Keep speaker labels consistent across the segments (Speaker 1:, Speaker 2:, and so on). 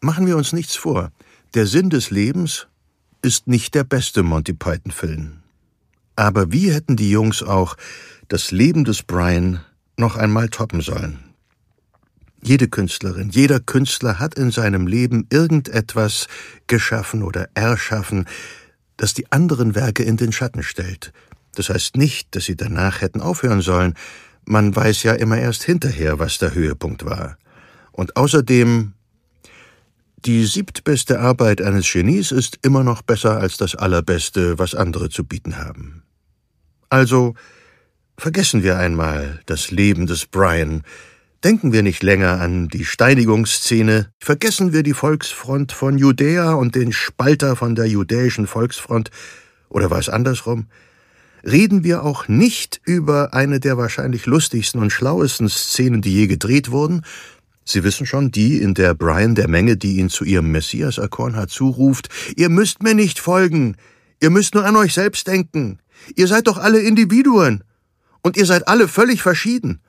Speaker 1: Machen wir uns nichts vor. Der Sinn des Lebens ist nicht der beste Monty Python-Film. Aber wie hätten die Jungs auch das Leben des Brian noch einmal toppen sollen? Jede Künstlerin, jeder Künstler hat in seinem Leben irgendetwas geschaffen oder erschaffen, das die anderen Werke in den Schatten stellt. Das heißt nicht, dass sie danach hätten aufhören sollen. Man weiß ja immer erst hinterher, was der Höhepunkt war. Und außerdem, die siebtbeste Arbeit eines Genies ist immer noch besser als das allerbeste, was andere zu bieten haben. Also, vergessen wir einmal das Leben des Brian, Denken wir nicht länger an die Steinigungsszene, vergessen wir die Volksfront von Judäa und den Spalter von der judäischen Volksfront, oder war es andersrum? Reden wir auch nicht über eine der wahrscheinlich lustigsten und schlauesten Szenen, die je gedreht wurden, Sie wissen schon, die, in der Brian der Menge, die ihn zu ihrem Messias erkoren hat, zuruft, ihr müsst mir nicht folgen, ihr müsst nur an euch selbst denken, ihr seid doch alle Individuen, und ihr seid alle völlig verschieden.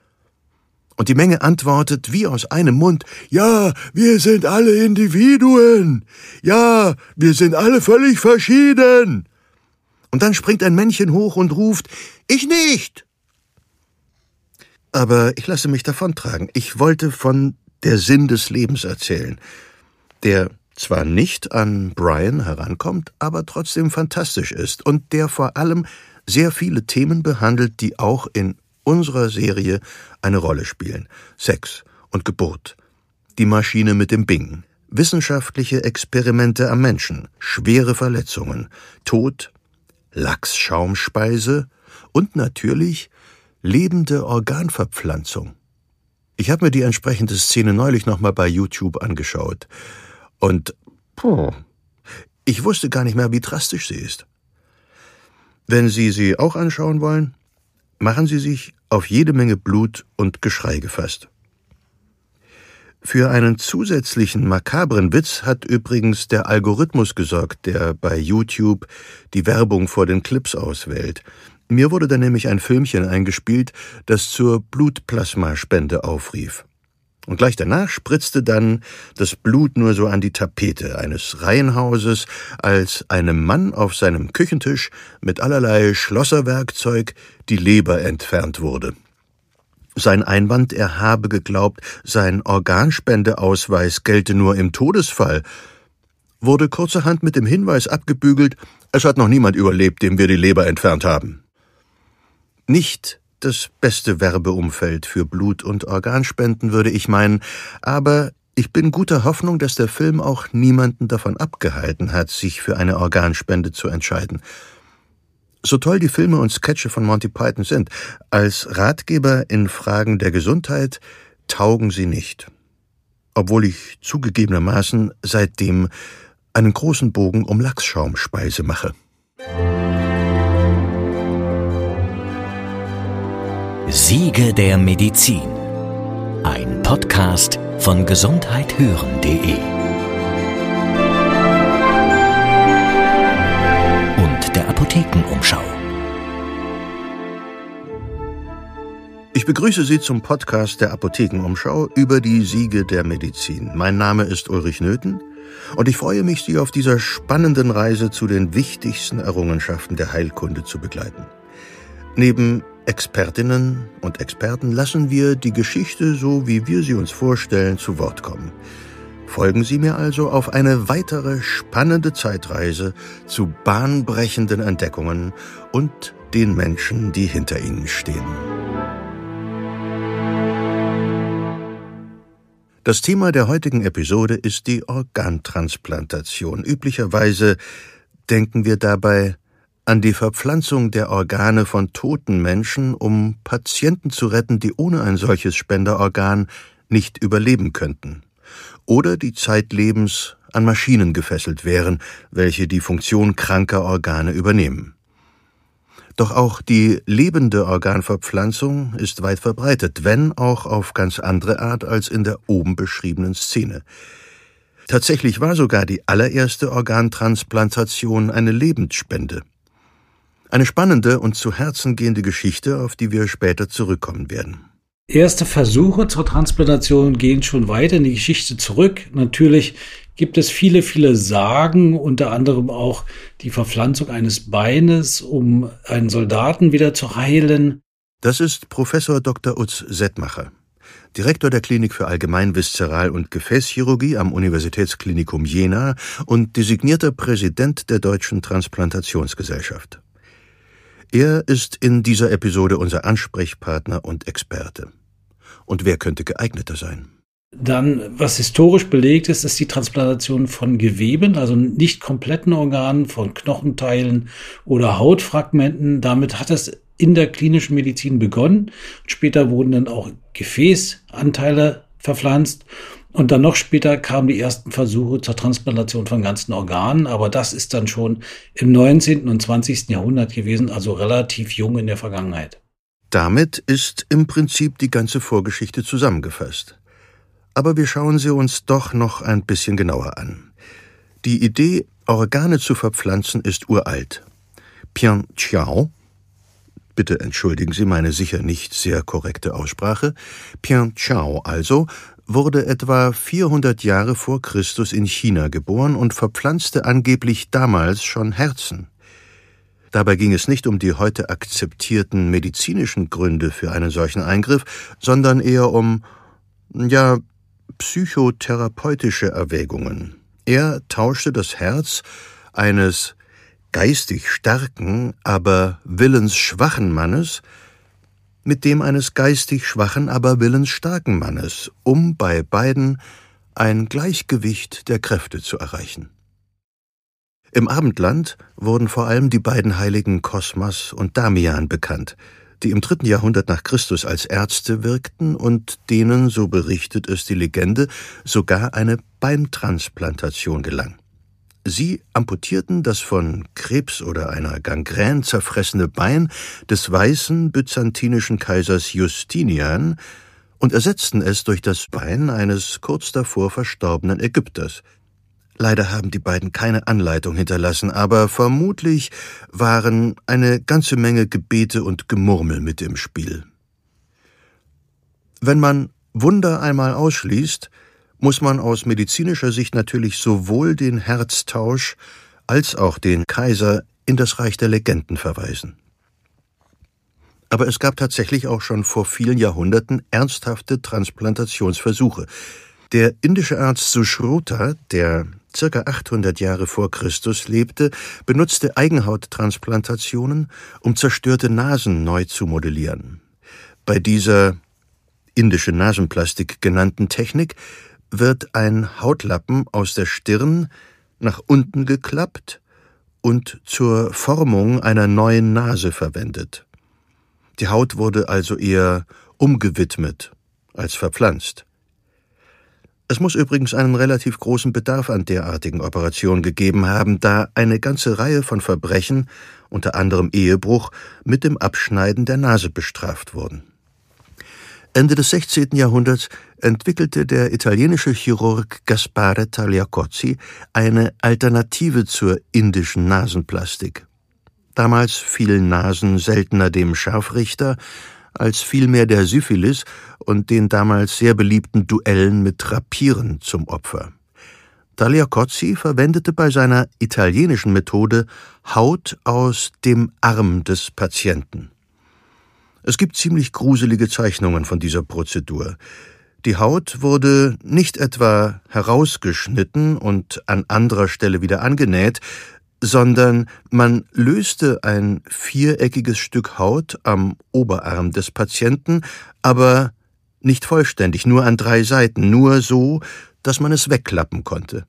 Speaker 1: Und die Menge antwortet wie aus einem Mund, ja, wir sind alle Individuen, ja, wir sind alle völlig verschieden. Und dann springt ein Männchen hoch und ruft, ich nicht. Aber ich lasse mich davontragen. Ich wollte von der Sinn des Lebens erzählen, der zwar nicht an Brian herankommt, aber trotzdem fantastisch ist und der vor allem sehr viele Themen behandelt, die auch in unserer Serie eine Rolle spielen. Sex und Geburt, die Maschine mit dem Bing, wissenschaftliche Experimente am Menschen, schwere Verletzungen, Tod, Lachsschaumspeise und natürlich lebende Organverpflanzung. Ich habe mir die entsprechende Szene neulich nochmal bei YouTube angeschaut. Und puh, ich wusste gar nicht mehr, wie drastisch sie ist. Wenn Sie sie auch anschauen wollen, machen Sie sich auf jede Menge Blut und Geschrei gefasst. Für einen zusätzlichen makabren Witz hat übrigens der Algorithmus gesorgt, der bei YouTube die Werbung vor den Clips auswählt. Mir wurde da nämlich ein Filmchen eingespielt, das zur Blutplasmaspende aufrief. Und gleich danach spritzte dann das Blut nur so an die Tapete eines Reihenhauses, als einem Mann auf seinem Küchentisch mit allerlei Schlosserwerkzeug die Leber entfernt wurde. Sein Einwand, er habe geglaubt, sein Organspendeausweis gelte nur im Todesfall, wurde kurzerhand mit dem Hinweis abgebügelt, es hat noch niemand überlebt, dem wir die Leber entfernt haben. Nicht das beste Werbeumfeld für Blut- und Organspenden, würde ich meinen, aber ich bin guter Hoffnung, dass der Film auch niemanden davon abgehalten hat, sich für eine Organspende zu entscheiden. So toll die Filme und Sketche von Monty Python sind, als Ratgeber in Fragen der Gesundheit taugen sie nicht. Obwohl ich zugegebenermaßen seitdem einen großen Bogen um Lachsschaumspeise mache.
Speaker 2: Siege der Medizin. Ein Podcast von gesundheithören.de und der Apothekenumschau.
Speaker 1: Ich begrüße Sie zum Podcast der Apothekenumschau über die Siege der Medizin. Mein Name ist Ulrich Nöthen und ich freue mich, Sie auf dieser spannenden Reise zu den wichtigsten Errungenschaften der Heilkunde zu begleiten. Neben Expertinnen und Experten lassen wir die Geschichte so, wie wir sie uns vorstellen, zu Wort kommen. Folgen Sie mir also auf eine weitere spannende Zeitreise zu bahnbrechenden Entdeckungen und den Menschen, die hinter ihnen stehen. Das Thema der heutigen Episode ist die Organtransplantation. Üblicherweise denken wir dabei an die Verpflanzung der Organe von toten Menschen, um Patienten zu retten, die ohne ein solches Spenderorgan nicht überleben könnten, oder die zeitlebens an Maschinen gefesselt wären, welche die Funktion kranker Organe übernehmen. Doch auch die lebende Organverpflanzung ist weit verbreitet, wenn auch auf ganz andere Art als in der oben beschriebenen Szene. Tatsächlich war sogar die allererste Organtransplantation eine Lebensspende. Eine spannende und zu Herzen gehende Geschichte, auf die wir später zurückkommen werden.
Speaker 3: Erste Versuche zur Transplantation gehen schon weiter in die Geschichte zurück. Natürlich gibt es viele, viele Sagen, unter anderem auch die Verpflanzung eines Beines, um einen Soldaten wieder zu heilen.
Speaker 1: Das ist Professor Dr. Utz Settmacher, Direktor der Klinik für Allgemeinviszeral- und Gefäßchirurgie am Universitätsklinikum Jena und designierter Präsident der Deutschen Transplantationsgesellschaft. Er ist in dieser Episode unser Ansprechpartner und Experte. Und wer könnte geeigneter sein?
Speaker 3: Dann, was historisch belegt ist, ist die Transplantation von Geweben, also nicht kompletten Organen, von Knochenteilen oder Hautfragmenten. Damit hat es in der klinischen Medizin begonnen. Später wurden dann auch Gefäßanteile verpflanzt. Und dann noch später kamen die ersten Versuche zur Transplantation von ganzen Organen. Aber das ist dann schon im 19. und 20. Jahrhundert gewesen, also relativ jung in der Vergangenheit.
Speaker 1: Damit ist im Prinzip die ganze Vorgeschichte zusammengefasst. Aber wir schauen sie uns doch noch ein bisschen genauer an. Die Idee, Organe zu verpflanzen, ist uralt. Pian Chiao, bitte entschuldigen Sie meine sicher nicht sehr korrekte Aussprache, Pian Chao also, wurde etwa 400 Jahre vor Christus in China geboren und verpflanzte angeblich damals schon Herzen. Dabei ging es nicht um die heute akzeptierten medizinischen Gründe für einen solchen Eingriff, sondern eher um, ja, psychotherapeutische Erwägungen. Er tauschte das Herz eines geistig starken, aber willensschwachen Mannes mit dem eines geistig schwachen, aber willensstarken Mannes, um bei beiden ein Gleichgewicht der Kräfte zu erreichen. Im Abendland wurden vor allem die beiden Heiligen Kosmas und Damian bekannt, die im dritten Jahrhundert nach Christus als Ärzte wirkten und denen, so berichtet es die Legende, sogar eine Beintransplantation gelang. Sie amputierten das von Krebs oder einer Gangrän zerfressene Bein des weißen byzantinischen Kaisers Justinian und ersetzten es durch das Bein eines kurz davor verstorbenen Ägypters, Leider haben die beiden keine Anleitung hinterlassen, aber vermutlich waren eine ganze Menge Gebete und Gemurmel mit im Spiel. Wenn man Wunder einmal ausschließt, muss man aus medizinischer Sicht natürlich sowohl den Herztausch als auch den Kaiser in das Reich der Legenden verweisen. Aber es gab tatsächlich auch schon vor vielen Jahrhunderten ernsthafte Transplantationsversuche. Der indische Arzt Sushruta, der circa 800 Jahre vor Christus lebte, benutzte Eigenhauttransplantationen, um zerstörte Nasen neu zu modellieren. Bei dieser indische Nasenplastik genannten Technik wird ein Hautlappen aus der Stirn nach unten geklappt und zur Formung einer neuen Nase verwendet. Die Haut wurde also eher umgewidmet als verpflanzt. Es muss übrigens einen relativ großen Bedarf an derartigen Operationen gegeben haben, da eine ganze Reihe von Verbrechen, unter anderem Ehebruch, mit dem Abschneiden der Nase bestraft wurden. Ende des 16. Jahrhunderts entwickelte der italienische Chirurg Gaspare Tagliacozzi eine Alternative zur indischen Nasenplastik. Damals fielen Nasen seltener dem Scharfrichter, als vielmehr der Syphilis und den damals sehr beliebten Duellen mit Rapieren zum Opfer. Tagliacozzi verwendete bei seiner italienischen Methode Haut aus dem Arm des Patienten. Es gibt ziemlich gruselige Zeichnungen von dieser Prozedur. Die Haut wurde nicht etwa herausgeschnitten und an anderer Stelle wieder angenäht, sondern man löste ein viereckiges Stück Haut am Oberarm des Patienten, aber nicht vollständig, nur an drei Seiten, nur so, dass man es wegklappen konnte.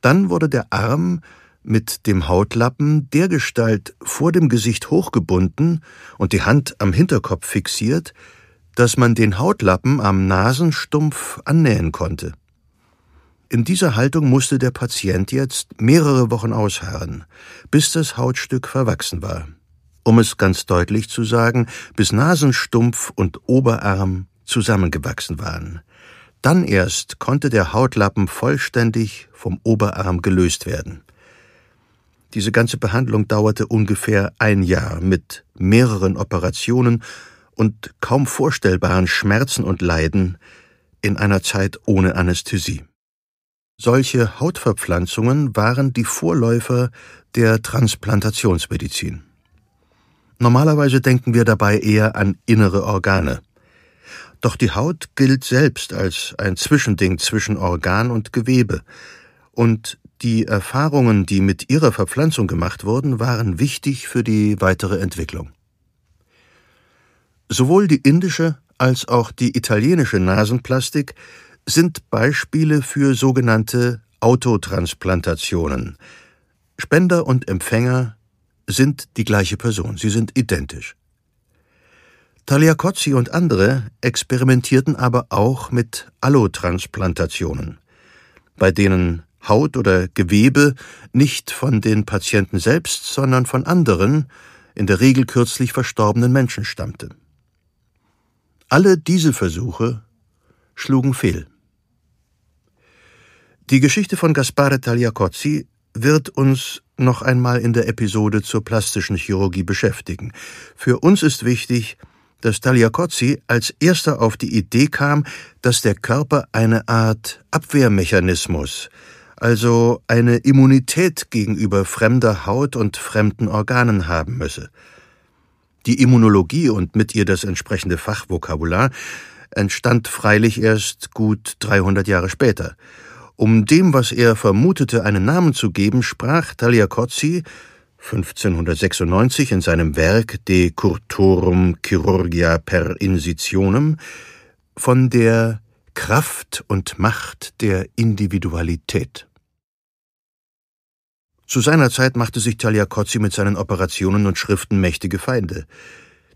Speaker 1: Dann wurde der Arm mit dem Hautlappen dergestalt vor dem Gesicht hochgebunden und die Hand am Hinterkopf fixiert, dass man den Hautlappen am Nasenstumpf annähen konnte. In dieser Haltung musste der Patient jetzt mehrere Wochen ausharren, bis das Hautstück verwachsen war. Um es ganz deutlich zu sagen, bis Nasenstumpf und Oberarm zusammengewachsen waren. Dann erst konnte der Hautlappen vollständig vom Oberarm gelöst werden. Diese ganze Behandlung dauerte ungefähr ein Jahr mit mehreren Operationen und kaum vorstellbaren Schmerzen und Leiden in einer Zeit ohne Anästhesie. Solche Hautverpflanzungen waren die Vorläufer der Transplantationsmedizin. Normalerweise denken wir dabei eher an innere Organe. Doch die Haut gilt selbst als ein Zwischending zwischen Organ und Gewebe, und die Erfahrungen, die mit ihrer Verpflanzung gemacht wurden, waren wichtig für die weitere Entwicklung. Sowohl die indische als auch die italienische Nasenplastik sind Beispiele für sogenannte Autotransplantationen. Spender und Empfänger sind die gleiche Person, sie sind identisch. Tagliacozzi und andere experimentierten aber auch mit Allotransplantationen, bei denen Haut oder Gewebe nicht von den Patienten selbst, sondern von anderen, in der Regel kürzlich verstorbenen Menschen stammte. Alle diese Versuche schlugen fehl. Die Geschichte von Gaspare Tagliacozzi wird uns noch einmal in der Episode zur plastischen Chirurgie beschäftigen. Für uns ist wichtig, dass Tagliacozzi als erster auf die Idee kam, dass der Körper eine Art Abwehrmechanismus, also eine Immunität gegenüber fremder Haut und fremden Organen haben müsse. Die Immunologie und mit ihr das entsprechende Fachvokabular entstand freilich erst gut 300 Jahre später. Um dem, was er vermutete, einen Namen zu geben, sprach Tagliacozzi 1596 in seinem Werk De Curtorum Chirurgia per Insitionem von der Kraft und Macht der Individualität. Zu seiner Zeit machte sich Tagliacozzi mit seinen Operationen und Schriften mächtige Feinde.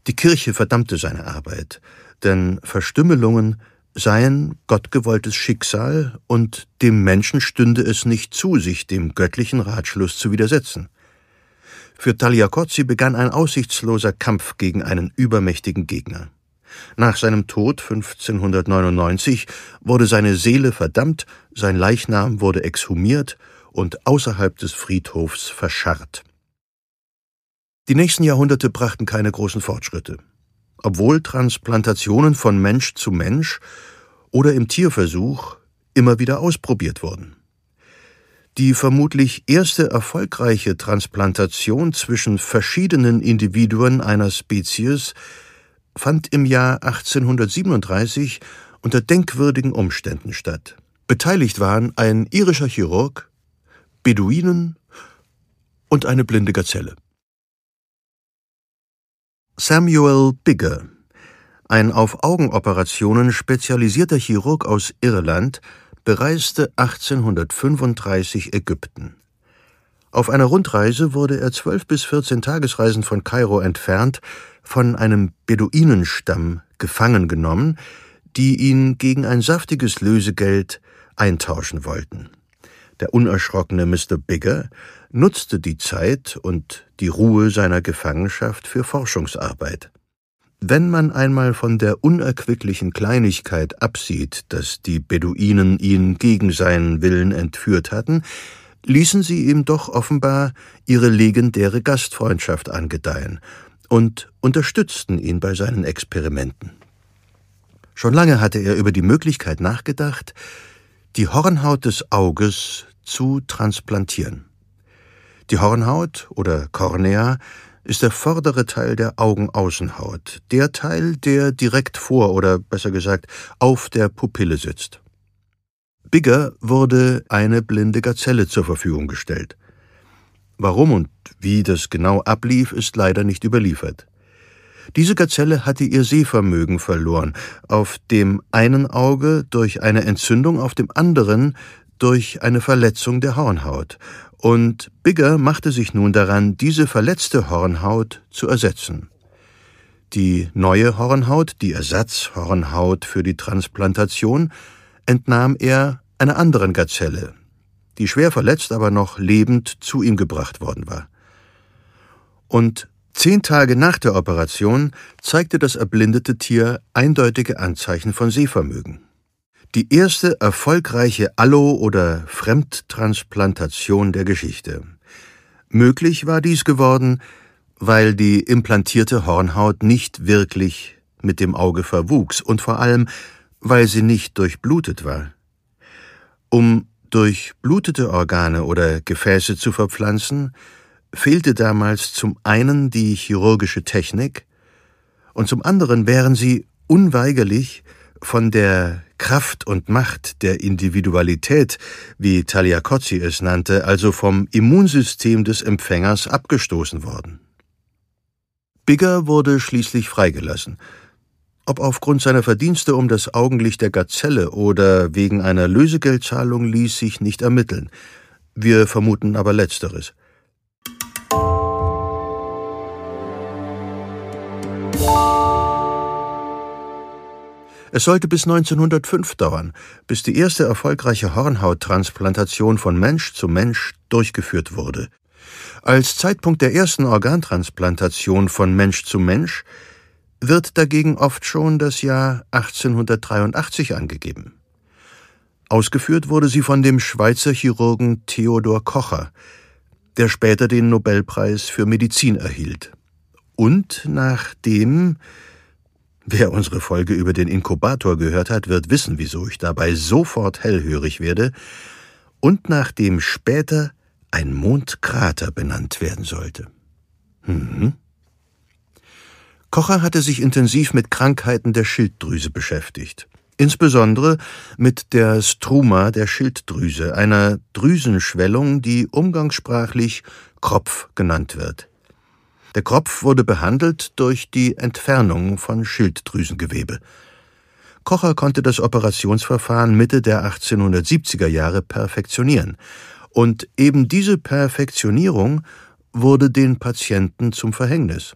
Speaker 1: Die Kirche verdammte seine Arbeit, denn Verstümmelungen seien gottgewolltes Schicksal und dem Menschen stünde es nicht zu, sich dem göttlichen Ratschluss zu widersetzen. Für Tagliacozzi begann ein aussichtsloser Kampf gegen einen übermächtigen Gegner. Nach seinem Tod 1599 wurde seine Seele verdammt, sein Leichnam wurde exhumiert und außerhalb des Friedhofs verscharrt. Die nächsten Jahrhunderte brachten keine großen Fortschritte. Obwohl Transplantationen von Mensch zu Mensch oder im Tierversuch immer wieder ausprobiert wurden. Die vermutlich erste erfolgreiche Transplantation zwischen verschiedenen Individuen einer Spezies fand im Jahr 1837 unter denkwürdigen Umständen statt. Beteiligt waren ein irischer Chirurg, Beduinen und eine blinde Gazelle. Samuel Bigger, ein auf Augenoperationen spezialisierter Chirurg aus Irland, bereiste 1835 Ägypten. Auf einer Rundreise wurde er zwölf bis vierzehn Tagesreisen von Kairo entfernt von einem Beduinenstamm gefangen genommen, die ihn gegen ein saftiges Lösegeld eintauschen wollten. Der unerschrockene Mr. Bigger nutzte die Zeit und die Ruhe seiner Gefangenschaft für Forschungsarbeit. Wenn man einmal von der unerquicklichen Kleinigkeit absieht, dass die Beduinen ihn gegen seinen Willen entführt hatten, ließen sie ihm doch offenbar ihre legendäre Gastfreundschaft angedeihen und unterstützten ihn bei seinen Experimenten. Schon lange hatte er über die Möglichkeit nachgedacht, die Hornhaut des Auges zu transplantieren. Die Hornhaut oder Kornea ist der vordere Teil der Augenaußenhaut, der Teil, der direkt vor oder besser gesagt auf der Pupille sitzt. Bigger wurde eine blinde Gazelle zur Verfügung gestellt. Warum und wie das genau ablief, ist leider nicht überliefert. Diese Gazelle hatte ihr Sehvermögen verloren, auf dem einen Auge durch eine Entzündung, auf dem anderen durch eine Verletzung der Hornhaut, und Bigger machte sich nun daran, diese verletzte Hornhaut zu ersetzen. Die neue Hornhaut, die Ersatzhornhaut für die Transplantation, entnahm er einer anderen Gazelle, die schwer verletzt, aber noch lebend zu ihm gebracht worden war. Und zehn Tage nach der Operation zeigte das erblindete Tier eindeutige Anzeichen von Sehvermögen. Die erste erfolgreiche Allo- oder Fremdtransplantation der Geschichte. Möglich war dies geworden, weil die implantierte Hornhaut nicht wirklich mit dem Auge verwuchs und vor allem, weil sie nicht durchblutet war. Um durchblutete Organe oder Gefäße zu verpflanzen, fehlte damals zum einen die chirurgische Technik und zum anderen wären sie unweigerlich von der Kraft und Macht der Individualität, wie Tagliacozzi es nannte, also vom Immunsystem des Empfängers abgestoßen worden. Bigger wurde schließlich freigelassen. Ob aufgrund seiner Verdienste um das Augenlicht der Gazelle oder wegen einer Lösegeldzahlung ließ sich nicht ermitteln. Wir vermuten aber letzteres. Es sollte bis 1905 dauern, bis die erste erfolgreiche Hornhauttransplantation von Mensch zu Mensch durchgeführt wurde. Als Zeitpunkt der ersten Organtransplantation von Mensch zu Mensch wird dagegen oft schon das Jahr 1883 angegeben. Ausgeführt wurde sie von dem Schweizer Chirurgen Theodor Kocher, der später den Nobelpreis für Medizin erhielt. Und nachdem Wer unsere Folge über den Inkubator gehört hat, wird wissen, wieso ich dabei sofort hellhörig werde und nachdem später ein Mondkrater benannt werden sollte. Mhm. Kocher hatte sich intensiv mit Krankheiten der Schilddrüse beschäftigt. Insbesondere mit der Struma der Schilddrüse, einer Drüsenschwellung, die umgangssprachlich Kropf genannt wird. Der Kropf wurde behandelt durch die Entfernung von Schilddrüsengewebe. Kocher konnte das Operationsverfahren Mitte der 1870er Jahre perfektionieren, und eben diese Perfektionierung wurde den Patienten zum Verhängnis.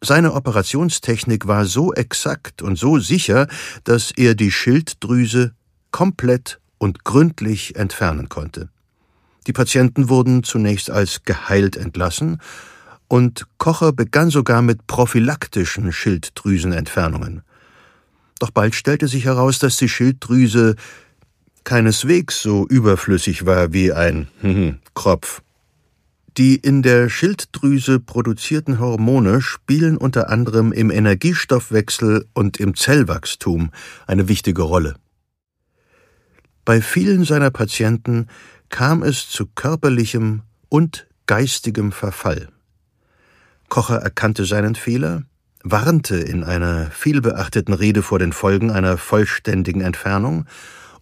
Speaker 1: Seine Operationstechnik war so exakt und so sicher, dass er die Schilddrüse komplett und gründlich entfernen konnte. Die Patienten wurden zunächst als geheilt entlassen und Kocher begann sogar mit prophylaktischen Schilddrüsenentfernungen. Doch bald stellte sich heraus, dass die Schilddrüse keineswegs so überflüssig war wie ein Kropf. Die in der Schilddrüse produzierten Hormone spielen unter anderem im Energiestoffwechsel und im Zellwachstum eine wichtige Rolle. Bei vielen seiner Patienten kam es zu körperlichem und geistigem Verfall. Kocher erkannte seinen Fehler, warnte in einer vielbeachteten Rede vor den Folgen einer vollständigen Entfernung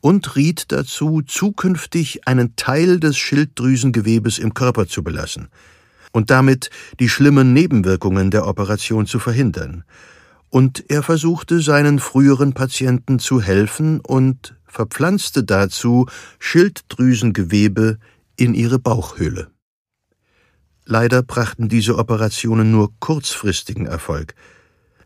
Speaker 1: und riet dazu, zukünftig einen Teil des Schilddrüsengewebes im Körper zu belassen und damit die schlimmen Nebenwirkungen der Operation zu verhindern. Und er versuchte seinen früheren Patienten zu helfen und verpflanzte dazu Schilddrüsengewebe in ihre Bauchhöhle. Leider brachten diese Operationen nur kurzfristigen Erfolg.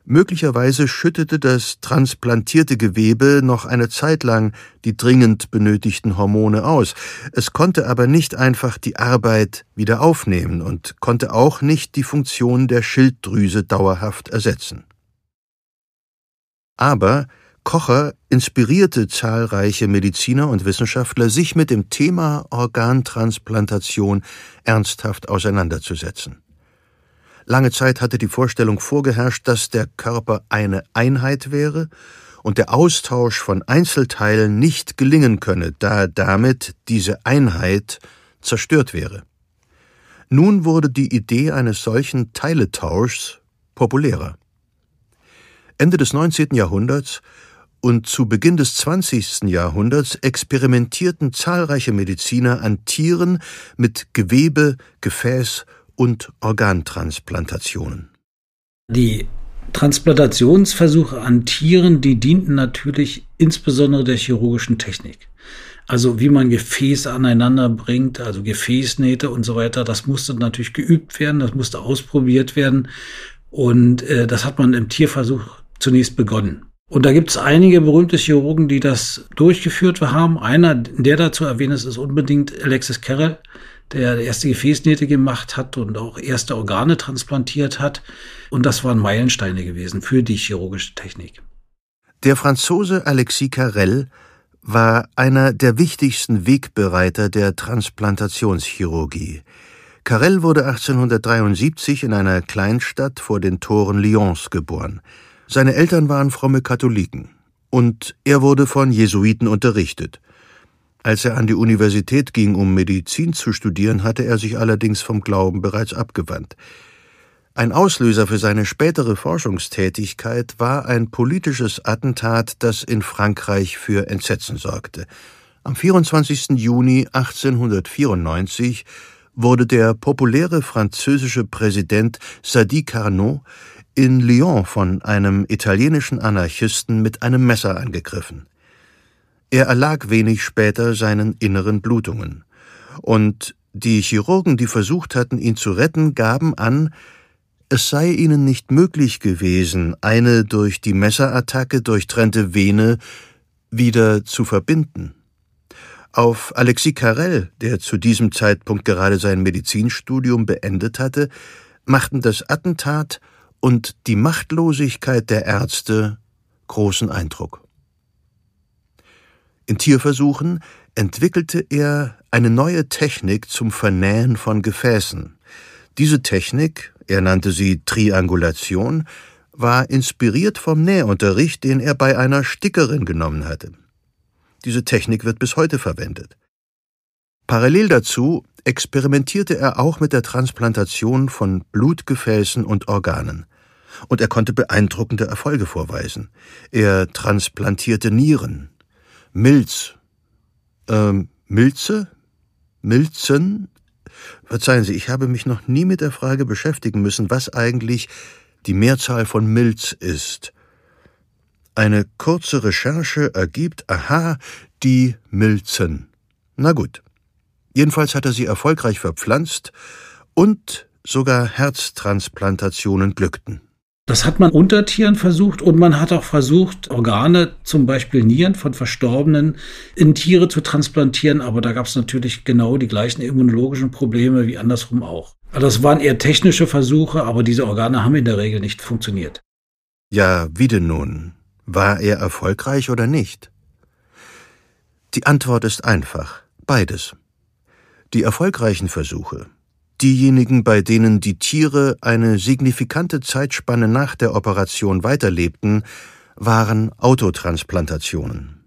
Speaker 1: Möglicherweise schüttete das transplantierte Gewebe noch eine Zeit lang die dringend benötigten Hormone aus, es konnte aber nicht einfach die Arbeit wieder aufnehmen und konnte auch nicht die Funktion der Schilddrüse dauerhaft ersetzen. Aber Kocher inspirierte zahlreiche Mediziner und Wissenschaftler, sich mit dem Thema Organtransplantation ernsthaft auseinanderzusetzen. Lange Zeit hatte die Vorstellung vorgeherrscht, dass der Körper eine Einheit wäre und der Austausch von Einzelteilen nicht gelingen könne, da damit diese Einheit zerstört wäre. Nun wurde die Idee eines solchen Teiletauschs populärer. Ende des 19. Jahrhunderts und zu Beginn des 20. Jahrhunderts experimentierten zahlreiche Mediziner an Tieren mit Gewebe, Gefäß und Organtransplantationen.
Speaker 3: Die Transplantationsversuche an Tieren, die dienten natürlich insbesondere der chirurgischen Technik. Also wie man Gefäße aneinander bringt, also Gefäßnähte und so weiter, das musste natürlich geübt werden, das musste ausprobiert werden. Und äh, das hat man im Tierversuch zunächst begonnen. Und da gibt es einige berühmte Chirurgen, die das durchgeführt haben. Einer, der dazu erwähnt ist, ist unbedingt Alexis Carrel, der erste Gefäßnähte gemacht hat und auch erste Organe transplantiert hat. Und das waren Meilensteine gewesen für die chirurgische Technik.
Speaker 1: Der Franzose Alexis Carrel war einer der wichtigsten Wegbereiter der Transplantationschirurgie. Carrel wurde 1873 in einer Kleinstadt vor den Toren Lyons geboren. Seine Eltern waren fromme Katholiken und er wurde von Jesuiten unterrichtet. Als er an die Universität ging, um Medizin zu studieren, hatte er sich allerdings vom Glauben bereits abgewandt. Ein Auslöser für seine spätere Forschungstätigkeit war ein politisches Attentat, das in Frankreich für Entsetzen sorgte. Am 24. Juni 1894 wurde der populäre französische Präsident Sadi Carnot in Lyon von einem italienischen Anarchisten mit einem Messer angegriffen. Er erlag wenig später seinen inneren Blutungen. Und die Chirurgen, die versucht hatten, ihn zu retten, gaben an, es sei ihnen nicht möglich gewesen, eine durch die Messerattacke durchtrennte Vene wieder zu verbinden. Auf Alexis Carrel, der zu diesem Zeitpunkt gerade sein Medizinstudium beendet hatte, machten das Attentat und die Machtlosigkeit der Ärzte großen Eindruck. In Tierversuchen entwickelte er eine neue Technik zum Vernähen von Gefäßen. Diese Technik, er nannte sie Triangulation, war inspiriert vom Nähunterricht, den er bei einer Stickerin genommen hatte. Diese Technik wird bis heute verwendet. Parallel dazu experimentierte er auch mit der Transplantation von Blutgefäßen und Organen. Und er konnte beeindruckende Erfolge vorweisen. Er transplantierte Nieren, Milz, ähm, Milze? Milzen? Verzeihen Sie, ich habe mich noch nie mit der Frage beschäftigen müssen, was eigentlich die Mehrzahl von Milz ist. Eine kurze Recherche ergibt, aha, die Milzen. Na gut. Jedenfalls hat er sie erfolgreich verpflanzt und sogar Herztransplantationen glückten.
Speaker 3: Das hat man unter Tieren versucht und man hat auch versucht, Organe, zum Beispiel Nieren von Verstorbenen, in Tiere zu transplantieren, aber da gab es natürlich genau die gleichen immunologischen Probleme wie andersrum auch. Also das waren eher technische Versuche, aber diese Organe haben in der Regel nicht funktioniert.
Speaker 1: Ja, wie denn nun? War er erfolgreich oder nicht? Die Antwort ist einfach. Beides. Die erfolgreichen Versuche, Diejenigen, bei denen die Tiere eine signifikante Zeitspanne nach der Operation weiterlebten, waren Autotransplantationen.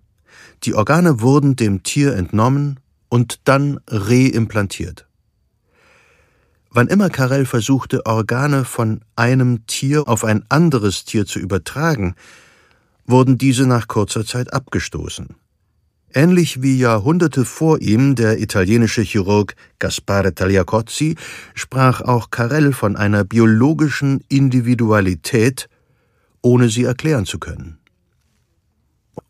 Speaker 1: Die Organe wurden dem Tier entnommen und dann reimplantiert. Wann immer Carell versuchte, Organe von einem Tier auf ein anderes Tier zu übertragen, wurden diese nach kurzer Zeit abgestoßen. Ähnlich wie Jahrhunderte vor ihm der italienische Chirurg Gaspare Tagliacozzi sprach auch Carell von einer biologischen Individualität, ohne sie erklären zu können.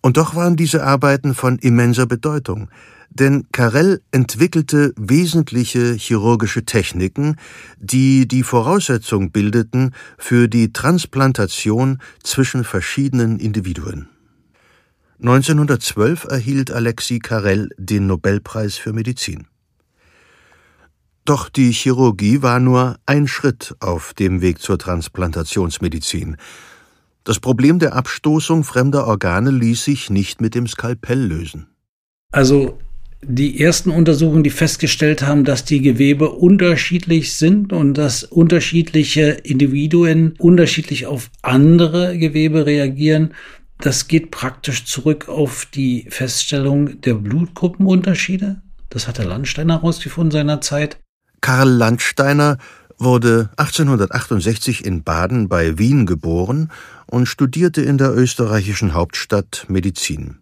Speaker 1: Und doch waren diese Arbeiten von immenser Bedeutung, denn Carell entwickelte wesentliche chirurgische Techniken, die die Voraussetzung bildeten für die Transplantation zwischen verschiedenen Individuen. 1912 erhielt Alexis Carrel den Nobelpreis für Medizin. Doch die Chirurgie war nur ein Schritt auf dem Weg zur Transplantationsmedizin. Das Problem der Abstoßung fremder Organe ließ sich nicht mit dem Skalpell lösen.
Speaker 3: Also die ersten Untersuchungen, die festgestellt haben, dass die Gewebe unterschiedlich sind und dass unterschiedliche Individuen unterschiedlich auf andere Gewebe reagieren, das geht praktisch zurück auf die Feststellung der Blutgruppenunterschiede. Das hat der Landsteiner herausgefunden seinerzeit.
Speaker 1: Karl Landsteiner wurde 1868 in Baden bei Wien geboren und studierte in der österreichischen Hauptstadt Medizin.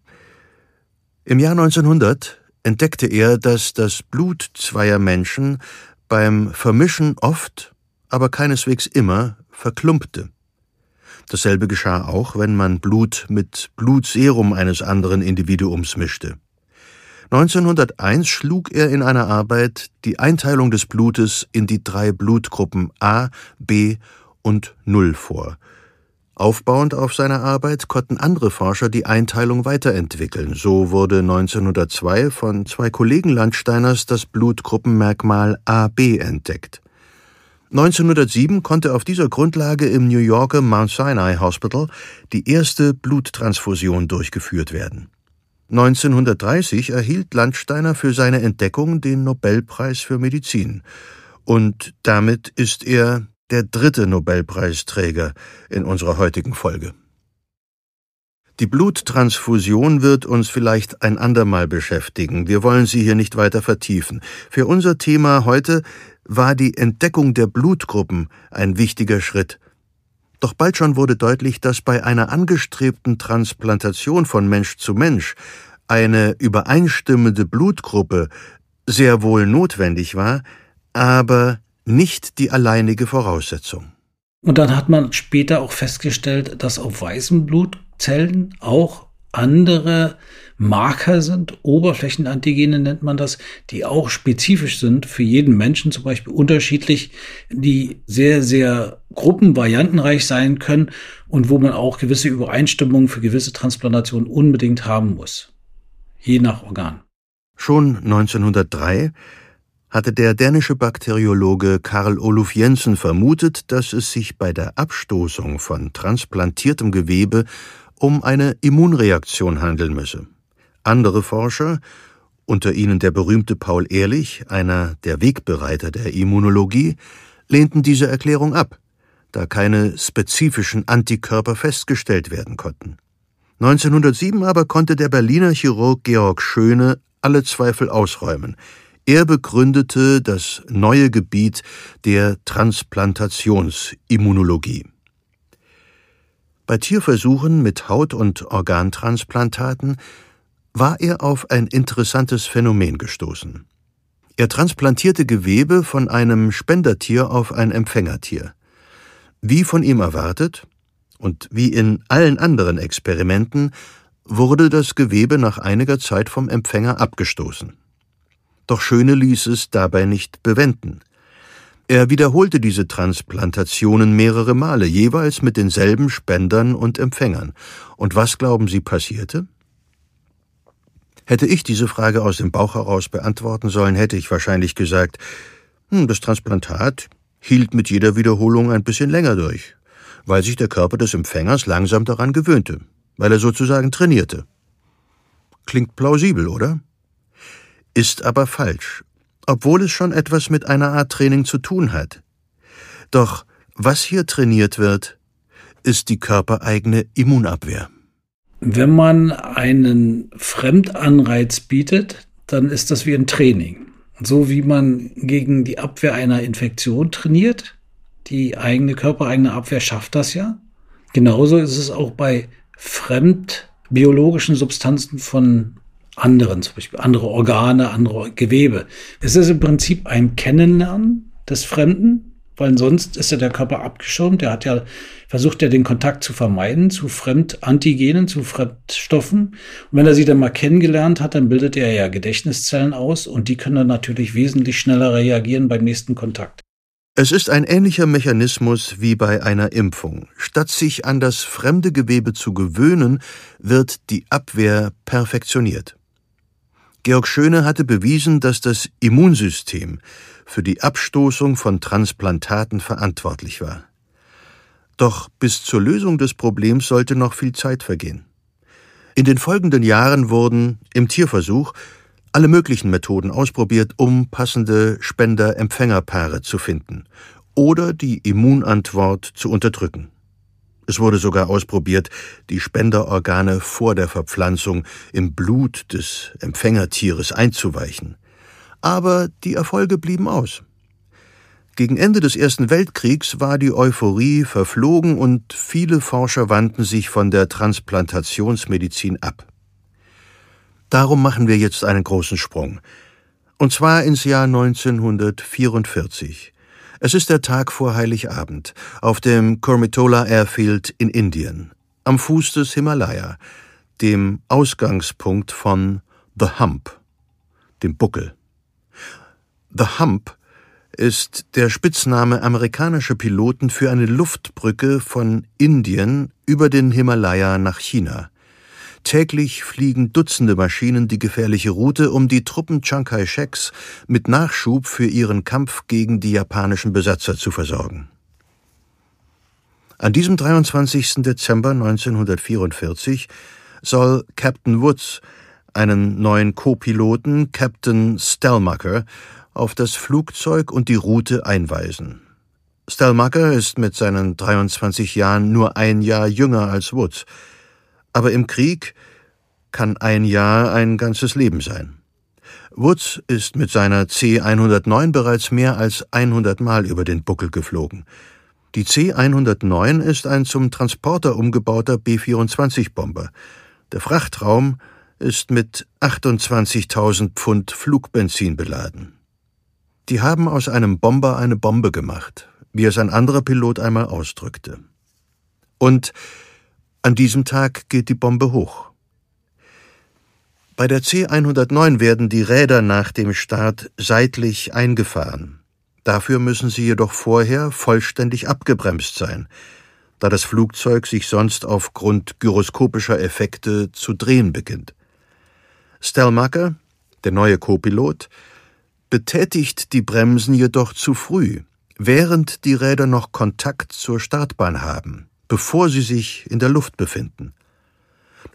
Speaker 1: Im Jahr 1900 entdeckte er, dass das Blut zweier Menschen beim Vermischen oft, aber keineswegs immer verklumpte. Dasselbe geschah auch, wenn man Blut mit Blutserum eines anderen Individuums mischte. 1901 schlug er in einer Arbeit die Einteilung des Blutes in die drei Blutgruppen A, B und Null vor. Aufbauend auf seiner Arbeit konnten andere Forscher die Einteilung weiterentwickeln. So wurde 1902 von zwei Kollegen Landsteiners das Blutgruppenmerkmal AB entdeckt. 1907 konnte auf dieser Grundlage im New Yorker Mount Sinai Hospital die erste Bluttransfusion durchgeführt werden. 1930 erhielt Landsteiner für seine Entdeckung den Nobelpreis für Medizin, und damit ist er der dritte Nobelpreisträger in unserer heutigen Folge. Die Bluttransfusion wird uns vielleicht ein andermal beschäftigen. Wir wollen sie hier nicht weiter vertiefen. Für unser Thema heute war die Entdeckung der Blutgruppen ein wichtiger Schritt. Doch bald schon wurde deutlich, dass bei einer angestrebten Transplantation von Mensch zu Mensch eine übereinstimmende Blutgruppe sehr wohl notwendig war, aber nicht die alleinige Voraussetzung.
Speaker 3: Und dann hat man später auch festgestellt, dass auf weißem Blut Zellen auch andere Marker sind, Oberflächenantigene nennt man das, die auch spezifisch sind für jeden Menschen, zum Beispiel unterschiedlich, die sehr, sehr gruppenvariantenreich sein können und wo man auch gewisse Übereinstimmungen für gewisse Transplantationen unbedingt haben muss, je nach Organ.
Speaker 1: Schon 1903 hatte der dänische Bakteriologe Karl Olof Jensen vermutet, dass es sich bei der Abstoßung von transplantiertem Gewebe um eine Immunreaktion handeln müsse. Andere Forscher, unter ihnen der berühmte Paul Ehrlich, einer der Wegbereiter der Immunologie, lehnten diese Erklärung ab, da keine spezifischen Antikörper festgestellt werden konnten. 1907 aber konnte der Berliner Chirurg Georg Schöne alle Zweifel ausräumen. Er begründete das neue Gebiet der Transplantationsimmunologie. Bei Tierversuchen mit Haut- und Organtransplantaten war er auf ein interessantes Phänomen gestoßen. Er transplantierte Gewebe von einem Spendertier auf ein Empfängertier. Wie von ihm erwartet und wie in allen anderen Experimenten wurde das Gewebe nach einiger Zeit vom Empfänger abgestoßen. Doch Schöne ließ es dabei nicht bewenden. Er wiederholte diese Transplantationen mehrere Male, jeweils mit denselben Spendern und Empfängern. Und was glauben Sie passierte? Hätte ich diese Frage aus dem Bauch heraus beantworten sollen, hätte ich wahrscheinlich gesagt, hm, das Transplantat hielt mit jeder Wiederholung ein bisschen länger durch, weil sich der Körper des Empfängers langsam daran gewöhnte, weil er sozusagen trainierte. Klingt plausibel, oder? Ist aber falsch obwohl es schon etwas mit einer Art Training zu tun hat. Doch was hier trainiert wird, ist die körpereigene Immunabwehr.
Speaker 3: Wenn man einen Fremdanreiz bietet, dann ist das wie ein Training. So wie man gegen die Abwehr einer Infektion trainiert, die eigene körpereigene Abwehr schafft das ja. Genauso ist es auch bei fremdbiologischen Substanzen von anderen, zum Beispiel andere Organe, andere Gewebe. Es ist im Prinzip ein Kennenlernen des Fremden, weil sonst ist ja der Körper abgeschirmt. Der hat ja versucht ja den Kontakt zu vermeiden zu Fremdantigenen, zu Fremdstoffen. Und wenn er sie dann mal kennengelernt hat, dann bildet er ja Gedächtniszellen aus und die können dann natürlich wesentlich schneller reagieren beim nächsten Kontakt.
Speaker 1: Es ist ein ähnlicher Mechanismus wie bei einer Impfung. Statt sich an das fremde Gewebe zu gewöhnen, wird die Abwehr perfektioniert. Georg Schöne hatte bewiesen, dass das Immunsystem für die Abstoßung von Transplantaten verantwortlich war. Doch bis zur Lösung des Problems sollte noch viel Zeit vergehen. In den folgenden Jahren wurden im Tierversuch alle möglichen Methoden ausprobiert, um passende Spender-Empfängerpaare zu finden oder die Immunantwort zu unterdrücken. Es wurde sogar ausprobiert, die Spenderorgane vor der Verpflanzung im Blut des Empfängertieres einzuweichen. Aber die Erfolge blieben aus. Gegen Ende des Ersten Weltkriegs war die Euphorie verflogen und viele Forscher wandten sich von der Transplantationsmedizin ab. Darum machen wir jetzt einen großen Sprung. Und zwar ins Jahr 1944. Es ist der Tag vor Heiligabend auf dem Kurmitola Airfield in Indien, am Fuß des Himalaya, dem Ausgangspunkt von The Hump, dem Buckel. The Hump ist der Spitzname amerikanischer Piloten für eine Luftbrücke von Indien über den Himalaya nach China. Täglich fliegen Dutzende Maschinen die gefährliche Route, um die Truppen Chiang Kai-sheks mit Nachschub für ihren Kampf gegen die japanischen Besatzer zu versorgen. An diesem 23. Dezember 1944 soll Captain Woods einen neuen Co-Piloten, Captain Stelmacher, auf das Flugzeug und die Route einweisen. Stelmacher ist mit seinen 23 Jahren nur ein Jahr jünger als Woods. Aber im Krieg kann ein Jahr ein ganzes Leben sein. Woods ist mit seiner C-109 bereits mehr als 100 Mal über den Buckel geflogen. Die C-109 ist ein zum Transporter umgebauter B-24-Bomber. Der Frachtraum ist mit 28.000 Pfund Flugbenzin beladen. Die haben aus einem Bomber eine Bombe gemacht, wie es ein anderer Pilot einmal ausdrückte. Und an diesem Tag geht die Bombe hoch. Bei der C109 werden die Räder nach dem Start seitlich eingefahren. Dafür müssen sie jedoch vorher vollständig abgebremst sein, da das Flugzeug sich sonst aufgrund gyroskopischer Effekte zu drehen beginnt. Stellmacher, der neue Co-Pilot, betätigt die Bremsen jedoch zu früh, während die Räder noch Kontakt zur Startbahn haben, bevor sie sich in der Luft befinden.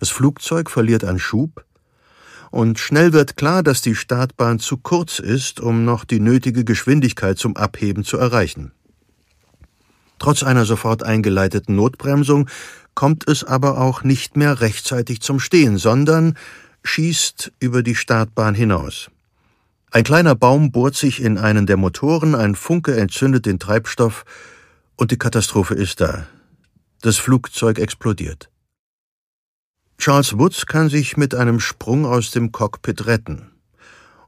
Speaker 1: Das Flugzeug verliert an Schub, und schnell wird klar, dass die Startbahn zu kurz ist, um noch die nötige Geschwindigkeit zum Abheben zu erreichen. Trotz einer sofort eingeleiteten Notbremsung kommt es aber auch nicht mehr rechtzeitig zum Stehen, sondern schießt über die Startbahn hinaus. Ein kleiner Baum bohrt sich in einen der Motoren, ein Funke entzündet den Treibstoff und die Katastrophe ist da. Das Flugzeug explodiert. Charles Woods kann sich mit einem Sprung aus dem Cockpit retten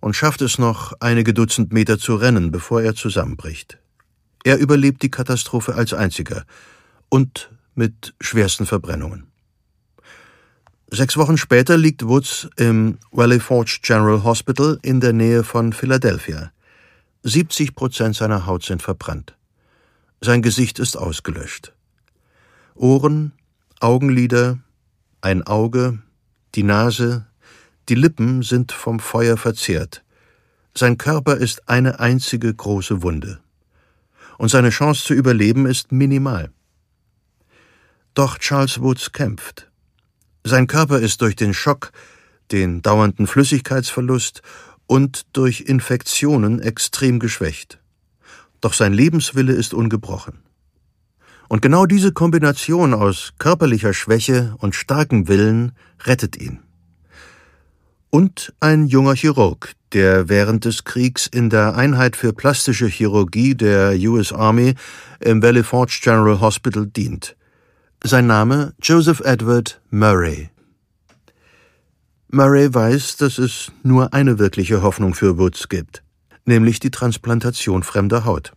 Speaker 1: und schafft es noch, einige Dutzend Meter zu rennen, bevor er zusammenbricht. Er überlebt die Katastrophe als einziger und mit schwersten Verbrennungen. Sechs Wochen später liegt Woods im Valley Forge General Hospital in der Nähe von Philadelphia. 70 Prozent seiner Haut sind verbrannt. Sein Gesicht ist ausgelöscht. Ohren, Augenlider, ein Auge, die Nase, die Lippen sind vom Feuer verzehrt. Sein Körper ist eine einzige große Wunde. Und seine Chance zu überleben ist minimal. Doch Charles Woods kämpft. Sein Körper ist durch den Schock, den dauernden Flüssigkeitsverlust und durch Infektionen extrem geschwächt. Doch sein Lebenswille ist ungebrochen. Und genau diese Kombination aus körperlicher Schwäche und starkem Willen rettet ihn. Und ein junger Chirurg, der während des Kriegs in der Einheit für plastische Chirurgie der US Army im Valley Forge General Hospital dient. Sein Name Joseph Edward Murray. Murray weiß, dass es nur eine wirkliche Hoffnung für Woods gibt, nämlich die Transplantation fremder Haut.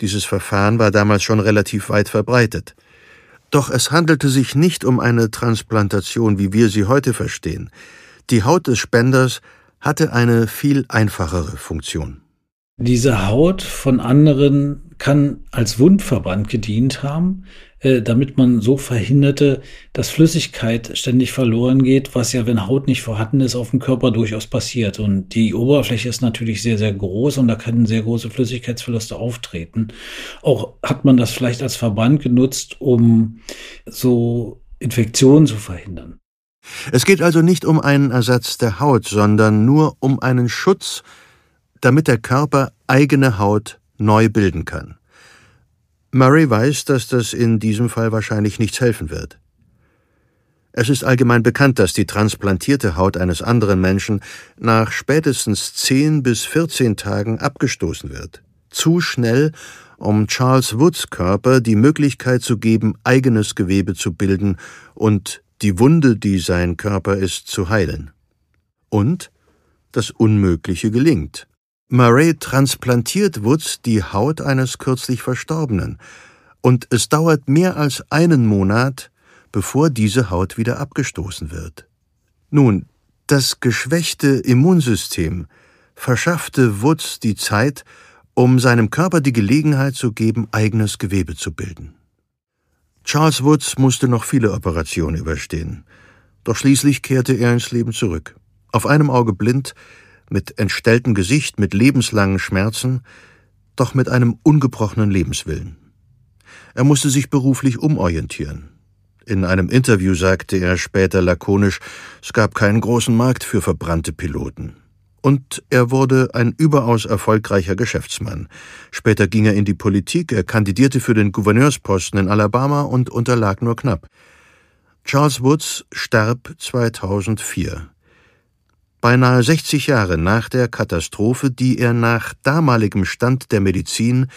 Speaker 1: Dieses Verfahren war damals schon relativ weit verbreitet. Doch es handelte sich nicht um eine Transplantation, wie wir sie heute verstehen. Die Haut des Spenders hatte eine viel einfachere Funktion.
Speaker 3: Diese Haut von anderen kann als Wundverband gedient haben, äh, damit man so verhinderte, dass Flüssigkeit ständig verloren geht, was ja, wenn Haut nicht vorhanden ist, auf dem Körper durchaus passiert. Und die Oberfläche ist natürlich sehr, sehr groß und da können sehr große Flüssigkeitsverluste auftreten. Auch hat man das vielleicht als Verband genutzt, um so Infektionen zu verhindern.
Speaker 1: Es geht also nicht um einen Ersatz der Haut, sondern nur um einen Schutz, damit der Körper eigene Haut neu bilden kann. Murray weiß, dass das in diesem Fall wahrscheinlich nichts helfen wird. Es ist allgemein bekannt, dass die transplantierte Haut eines anderen Menschen nach spätestens 10 bis 14 Tagen abgestoßen wird. Zu schnell, um Charles Woods Körper die Möglichkeit zu geben, eigenes Gewebe zu bilden und die Wunde, die sein Körper ist, zu heilen. Und das Unmögliche gelingt. Murray transplantiert Woods die Haut eines kürzlich Verstorbenen, und es dauert mehr als einen Monat, bevor diese Haut wieder abgestoßen wird. Nun, das geschwächte Immunsystem verschaffte Woods die Zeit, um seinem Körper die Gelegenheit zu geben, eigenes Gewebe zu bilden. Charles Woods musste noch viele Operationen überstehen, doch schließlich kehrte er ins Leben zurück. Auf einem Auge blind, mit entstelltem Gesicht, mit lebenslangen Schmerzen, doch mit einem ungebrochenen Lebenswillen. Er musste sich beruflich umorientieren. In einem Interview sagte er später lakonisch, es gab keinen großen Markt für verbrannte Piloten. Und er wurde ein überaus erfolgreicher Geschäftsmann. Später ging er in die Politik, er kandidierte für den Gouverneursposten in Alabama und unterlag nur knapp. Charles Woods starb 2004. Beinahe 60 Jahre nach der Katastrophe, die er nach damaligem Stand der Medizin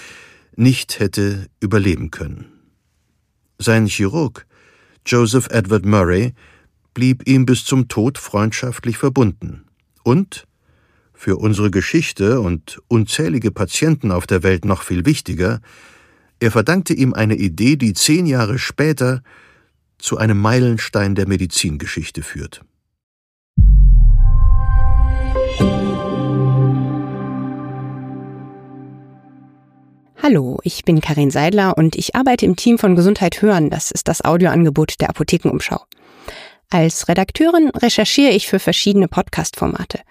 Speaker 1: nicht hätte überleben können. Sein Chirurg, Joseph Edward Murray, blieb ihm bis zum Tod freundschaftlich verbunden. Und, für unsere Geschichte und unzählige Patienten auf der Welt noch viel wichtiger, er verdankte ihm eine Idee, die zehn Jahre später zu einem Meilenstein der Medizingeschichte führt.
Speaker 4: Hallo, ich bin Karin Seidler und ich arbeite im Team von Gesundheit hören. Das ist das Audioangebot der Apothekenumschau. Als Redakteurin recherchiere ich für verschiedene Podcast-Formate.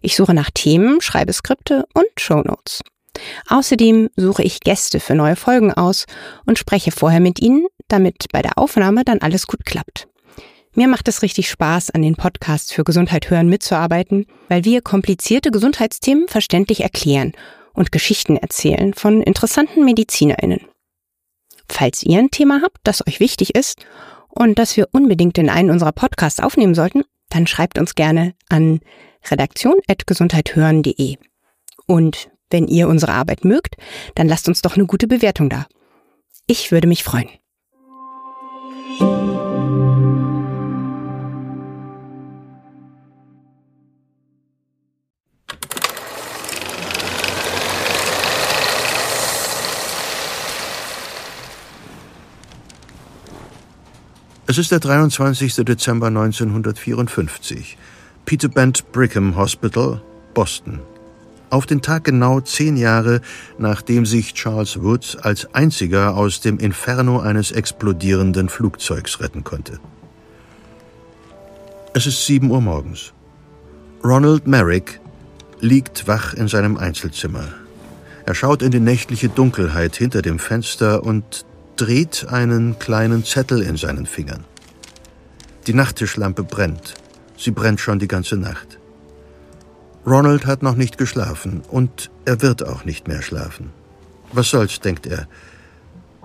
Speaker 4: Ich suche nach Themen, schreibe Skripte und Shownotes. Außerdem suche ich Gäste für neue Folgen aus und spreche vorher mit ihnen, damit bei der Aufnahme dann alles gut klappt. Mir macht es richtig Spaß, an den Podcasts für Gesundheit hören mitzuarbeiten, weil wir komplizierte Gesundheitsthemen verständlich erklären und Geschichten erzählen von interessanten MedizinerInnen. Falls ihr ein Thema habt, das euch wichtig ist und das wir unbedingt in einen unserer Podcasts aufnehmen sollten, dann schreibt uns gerne an redaktion.gesundheithören.de. Und wenn ihr unsere Arbeit mögt, dann lasst uns doch eine gute Bewertung da. Ich würde mich freuen.
Speaker 1: Es ist der 23. Dezember 1954. Peter Bent Brigham Hospital, Boston. Auf den Tag genau zehn Jahre, nachdem sich Charles Woods als einziger aus dem Inferno eines explodierenden Flugzeugs retten konnte. Es ist sieben Uhr morgens. Ronald Merrick liegt wach in seinem Einzelzimmer. Er schaut in die nächtliche Dunkelheit hinter dem Fenster und dreht einen kleinen Zettel in seinen Fingern. Die Nachttischlampe brennt. Sie brennt schon die ganze Nacht. Ronald hat noch nicht geschlafen und er wird auch nicht mehr schlafen. Was soll's, denkt er.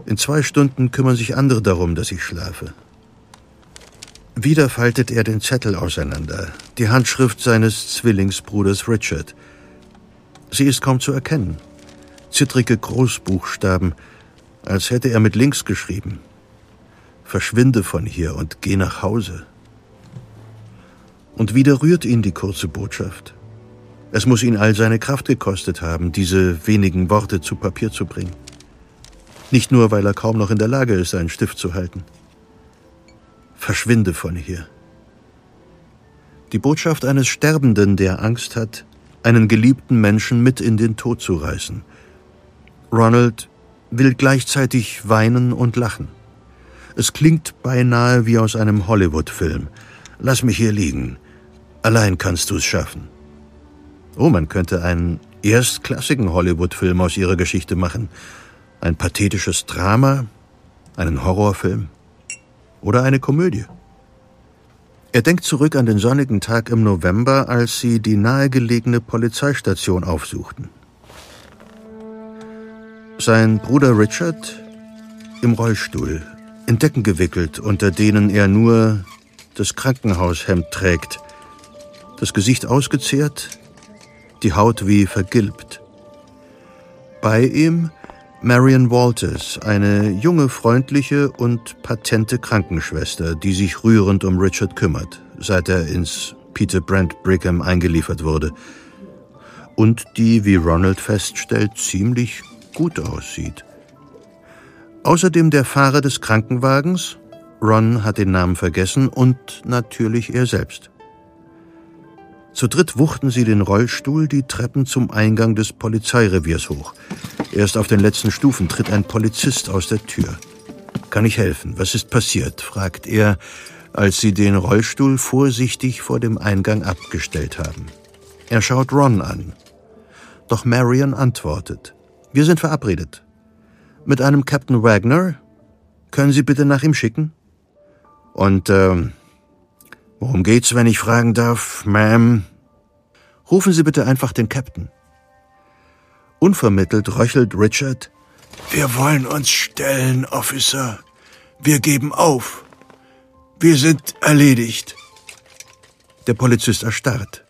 Speaker 1: In zwei Stunden kümmern sich andere darum, dass ich schlafe. Wieder faltet er den Zettel auseinander, die Handschrift seines Zwillingsbruders Richard. Sie ist kaum zu erkennen. Zittrige Großbuchstaben, als hätte er mit links geschrieben. Verschwinde von hier und geh nach Hause. Und wieder rührt ihn die kurze Botschaft. Es muss ihn all seine Kraft gekostet haben, diese wenigen Worte zu Papier zu bringen. Nicht nur, weil er kaum noch in der Lage ist, einen Stift zu halten. Verschwinde von hier. Die Botschaft eines Sterbenden, der Angst hat, einen geliebten Menschen mit in den Tod zu reißen. Ronald will gleichzeitig weinen und lachen. Es klingt beinahe wie aus einem Hollywood-Film. Lass mich hier liegen. Allein kannst du es schaffen. Oh, man könnte einen erstklassigen Hollywood-Film aus ihrer Geschichte machen. Ein pathetisches Drama, einen Horrorfilm oder eine Komödie. Er denkt zurück an den sonnigen Tag im November, als sie die nahegelegene Polizeistation aufsuchten. Sein Bruder Richard im Rollstuhl, in Decken gewickelt, unter denen er nur das Krankenhaushemd trägt, das Gesicht ausgezehrt, die Haut wie vergilbt. Bei ihm Marion Walters, eine junge, freundliche und patente Krankenschwester, die sich rührend um Richard kümmert, seit er ins Peter Brent Brigham eingeliefert wurde. Und die, wie Ronald feststellt, ziemlich gut aussieht. Außerdem der Fahrer des Krankenwagens, Ron hat den Namen vergessen, und natürlich er selbst. Zu dritt wuchten sie den Rollstuhl die Treppen zum Eingang des Polizeireviers hoch. Erst auf den letzten Stufen tritt ein Polizist aus der Tür. Kann ich helfen? Was ist passiert? fragt er, als sie den Rollstuhl vorsichtig vor dem Eingang abgestellt haben. Er schaut Ron an. Doch Marion antwortet. Wir sind verabredet. Mit einem Captain Wagner? Können Sie bitte nach ihm schicken? Und, ähm, worum geht's, wenn ich fragen darf, Ma'am? Rufen Sie bitte einfach den Captain. Unvermittelt röchelt Richard. Wir wollen uns stellen, Officer. Wir geben auf. Wir sind erledigt. Der Polizist erstarrt.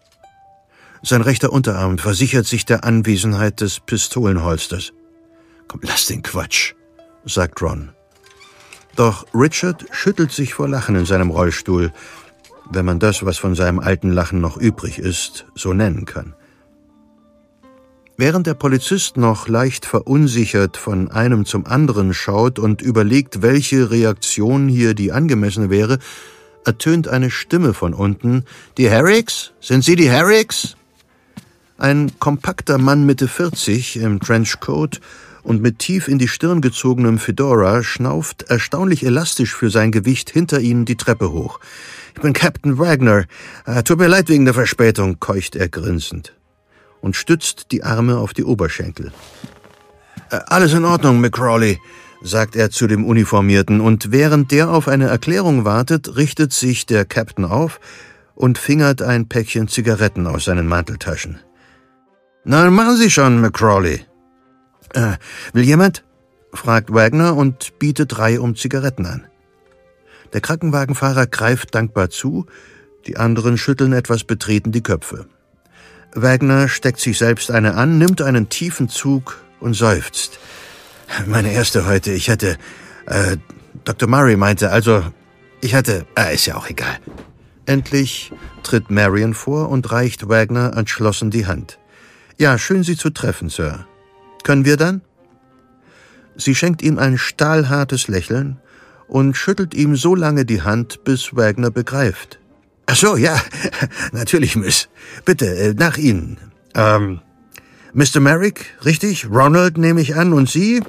Speaker 1: Sein rechter Unterarm versichert sich der Anwesenheit des Pistolenholsters. Komm, lass den Quatsch, sagt Ron. Doch Richard schüttelt sich vor Lachen in seinem Rollstuhl, wenn man das, was von seinem alten Lachen noch übrig ist, so nennen kann. Während der Polizist noch leicht verunsichert von einem zum anderen schaut und überlegt, welche Reaktion hier die angemessene wäre, ertönt eine Stimme von unten. Die Herricks? Sind Sie die Herricks? Ein kompakter Mann Mitte 40 im Trenchcoat und mit tief in die Stirn gezogenem Fedora schnauft erstaunlich elastisch für sein Gewicht hinter ihnen die Treppe hoch. Ich bin Captain Wagner. Äh, tut mir leid wegen der Verspätung, keucht er grinsend und stützt die Arme auf die Oberschenkel. Äh, alles in Ordnung, McCrawley, sagt er zu dem Uniformierten, und während der auf eine Erklärung wartet, richtet sich der Captain auf und fingert ein Päckchen Zigaretten aus seinen Manteltaschen. Na, machen Sie schon, McCrawley. Äh, will jemand? fragt Wagner und bietet drei um Zigaretten an. Der Krankenwagenfahrer greift dankbar zu, die anderen schütteln etwas betreten die Köpfe. Wagner steckt sich selbst eine an, nimmt einen tiefen Zug und seufzt. Meine erste heute, ich hatte, äh, Dr. Murray meinte, also, ich hatte, äh, ist ja auch egal. Endlich tritt Marion vor und reicht Wagner entschlossen die Hand. Ja, schön Sie zu treffen, Sir. Können wir dann? Sie schenkt ihm ein stahlhartes Lächeln und schüttelt ihm so lange die Hand, bis Wagner begreift. Ach so, ja, natürlich, Miss. Bitte, äh, nach Ihnen. Ähm, Mr. Merrick, richtig? Ronald nehme ich an. Und Sie?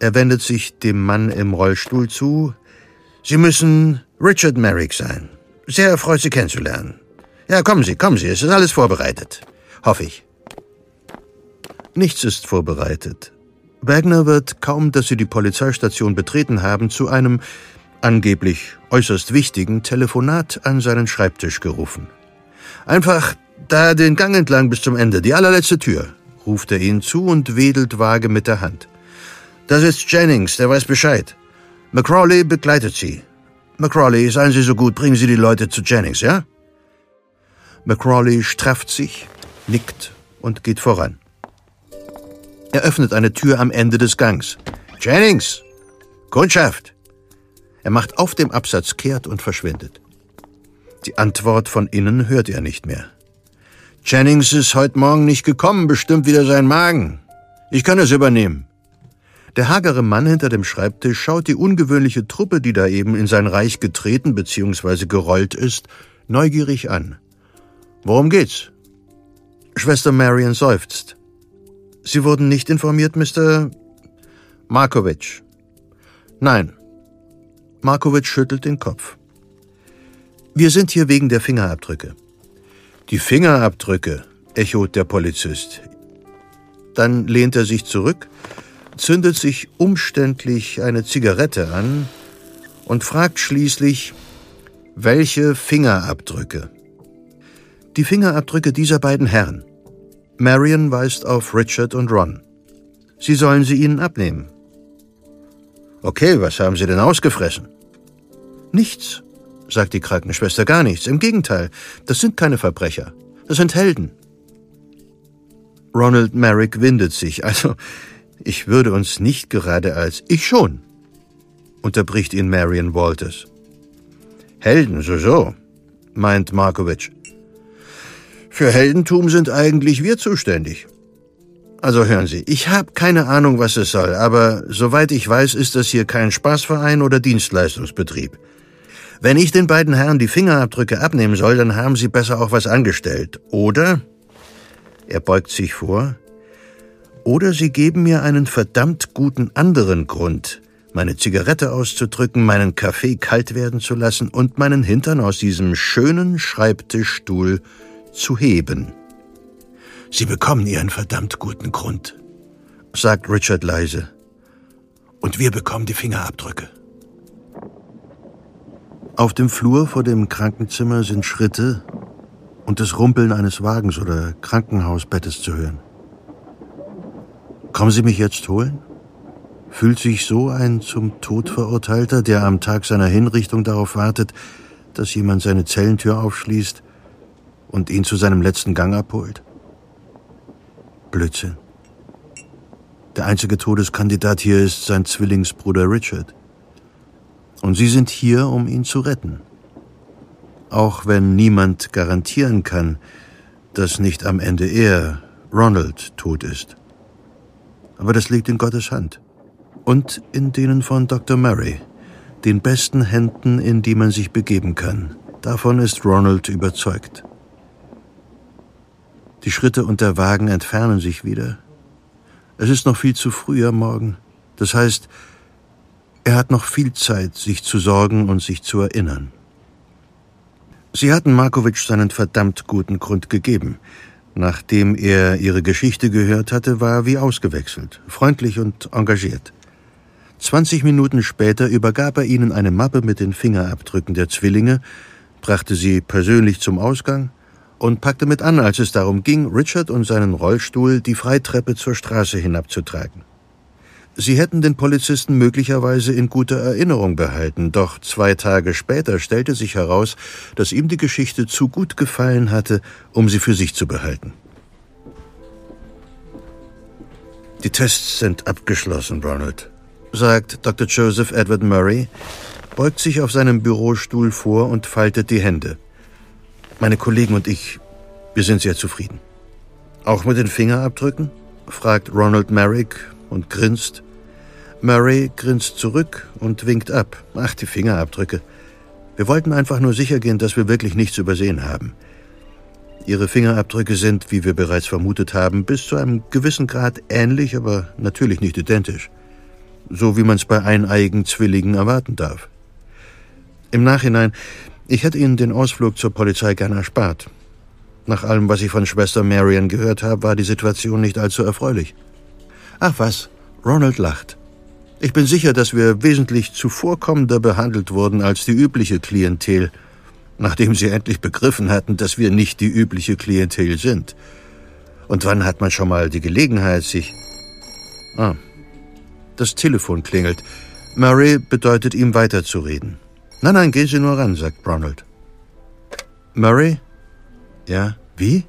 Speaker 1: Er wendet sich dem Mann im Rollstuhl zu. Sie müssen Richard Merrick sein. Sehr erfreut, Sie kennenzulernen. Ja, kommen Sie, kommen Sie, es ist alles vorbereitet. Hoffe ich. Nichts ist vorbereitet. Wagner wird, kaum dass sie die Polizeistation betreten haben, zu einem angeblich äußerst wichtigen Telefonat an seinen Schreibtisch gerufen. Einfach da den Gang entlang bis zum Ende, die allerletzte Tür, ruft er ihnen zu und wedelt vage mit der Hand. Das ist Jennings, der weiß Bescheid. McCrawley begleitet Sie. McCrawley, seien Sie so gut, bringen Sie die Leute zu Jennings, ja? McCrawley strafft sich, nickt und geht voran. Er öffnet eine Tür am Ende des Gangs. Jennings! Kundschaft! Er macht auf dem Absatz kehrt und verschwindet. Die Antwort von innen hört er nicht mehr. Jennings ist heute Morgen nicht gekommen, bestimmt wieder sein Magen. Ich kann es übernehmen. Der hagere Mann hinter dem Schreibtisch schaut die ungewöhnliche Truppe, die da eben in sein Reich getreten bzw. gerollt ist, neugierig an. Worum geht's? Schwester Marion seufzt. Sie wurden nicht informiert, Mr. Markovic. Nein. Markovic schüttelt den Kopf. Wir sind hier wegen der Fingerabdrücke. Die Fingerabdrücke, echot der Polizist. Dann lehnt er sich zurück, zündet sich umständlich eine Zigarette an und fragt schließlich, welche Fingerabdrücke? Die Fingerabdrücke dieser beiden Herren. Marion weist auf Richard und Ron. Sie sollen sie ihnen abnehmen. Okay, was haben Sie denn ausgefressen? Nichts, sagt die Krankenschwester, gar nichts. Im Gegenteil, das sind keine Verbrecher. Das sind Helden. Ronald Merrick windet sich. Also, ich würde uns nicht gerade als ich schon, unterbricht ihn Marion Walters. Helden, so so, meint Markovic. Für Heldentum sind eigentlich wir zuständig. Also hören Sie, ich habe keine Ahnung, was es soll, aber soweit ich weiß, ist das hier kein Spaßverein oder Dienstleistungsbetrieb. Wenn ich den beiden Herren die Fingerabdrücke abnehmen soll, dann haben sie besser auch was angestellt. Oder, er beugt sich vor, oder sie geben mir einen verdammt guten anderen Grund, meine Zigarette auszudrücken, meinen Kaffee kalt werden zu lassen und meinen Hintern aus diesem schönen Schreibtischstuhl zu heben. Sie bekommen Ihren verdammt guten Grund, sagt Richard leise. Und wir bekommen die Fingerabdrücke. Auf dem Flur vor dem Krankenzimmer sind Schritte und das Rumpeln eines Wagens oder Krankenhausbettes zu hören. Kommen Sie mich jetzt holen? Fühlt sich so ein zum Tod verurteilter, der am Tag seiner Hinrichtung darauf wartet, dass jemand seine Zellentür aufschließt und ihn zu seinem letzten Gang abholt? Blödsinn. Der einzige Todeskandidat hier ist sein Zwillingsbruder Richard. Und Sie sind hier, um ihn zu retten. Auch wenn niemand garantieren kann, dass nicht am Ende er, Ronald, tot ist. Aber das liegt in Gottes Hand. Und in denen von Dr. Murray, den besten Händen, in die man sich begeben kann. Davon ist Ronald überzeugt. Die Schritte und der Wagen entfernen sich wieder. Es ist noch viel zu früh am Morgen. Das heißt, er hat noch viel Zeit, sich zu sorgen und sich zu erinnern. Sie hatten Markovic seinen verdammt guten Grund gegeben. Nachdem er ihre Geschichte gehört hatte, war er wie ausgewechselt, freundlich und engagiert. Zwanzig Minuten später übergab er ihnen eine Mappe mit den Fingerabdrücken der Zwillinge, brachte sie persönlich zum Ausgang und packte mit an, als es darum ging, Richard und seinen Rollstuhl die Freitreppe zur Straße hinabzutragen. Sie hätten den Polizisten möglicherweise in guter Erinnerung behalten, doch zwei Tage später stellte sich heraus, dass ihm die Geschichte zu gut gefallen hatte, um sie für sich zu behalten. Die Tests sind abgeschlossen, Ronald, sagt Dr. Joseph Edward Murray, beugt sich auf seinem Bürostuhl vor und faltet die Hände. Meine Kollegen und ich, wir sind sehr zufrieden. Auch mit den Fingerabdrücken? fragt Ronald Merrick und grinst. Murray grinst zurück und winkt ab. Ach, die Fingerabdrücke. Wir wollten einfach nur sicher gehen, dass wir wirklich nichts übersehen haben. Ihre Fingerabdrücke sind, wie wir bereits vermutet haben, bis zu einem gewissen Grad ähnlich, aber natürlich nicht identisch. So wie man es bei eineigen Zwillingen erwarten darf. Im Nachhinein, ich hätte Ihnen den Ausflug zur Polizei gern erspart. Nach allem, was ich von Schwester Marian gehört habe, war die Situation nicht allzu erfreulich. Ach was, Ronald lacht. Ich bin sicher, dass wir wesentlich zuvorkommender behandelt wurden als die übliche Klientel, nachdem sie endlich begriffen hatten, dass wir nicht die übliche Klientel sind. Und wann hat man schon mal die Gelegenheit, sich... Ah, das Telefon klingelt. Murray bedeutet ihm weiterzureden. Nein, nein, gehen Sie nur ran, sagt Ronald. Murray? Ja, wie?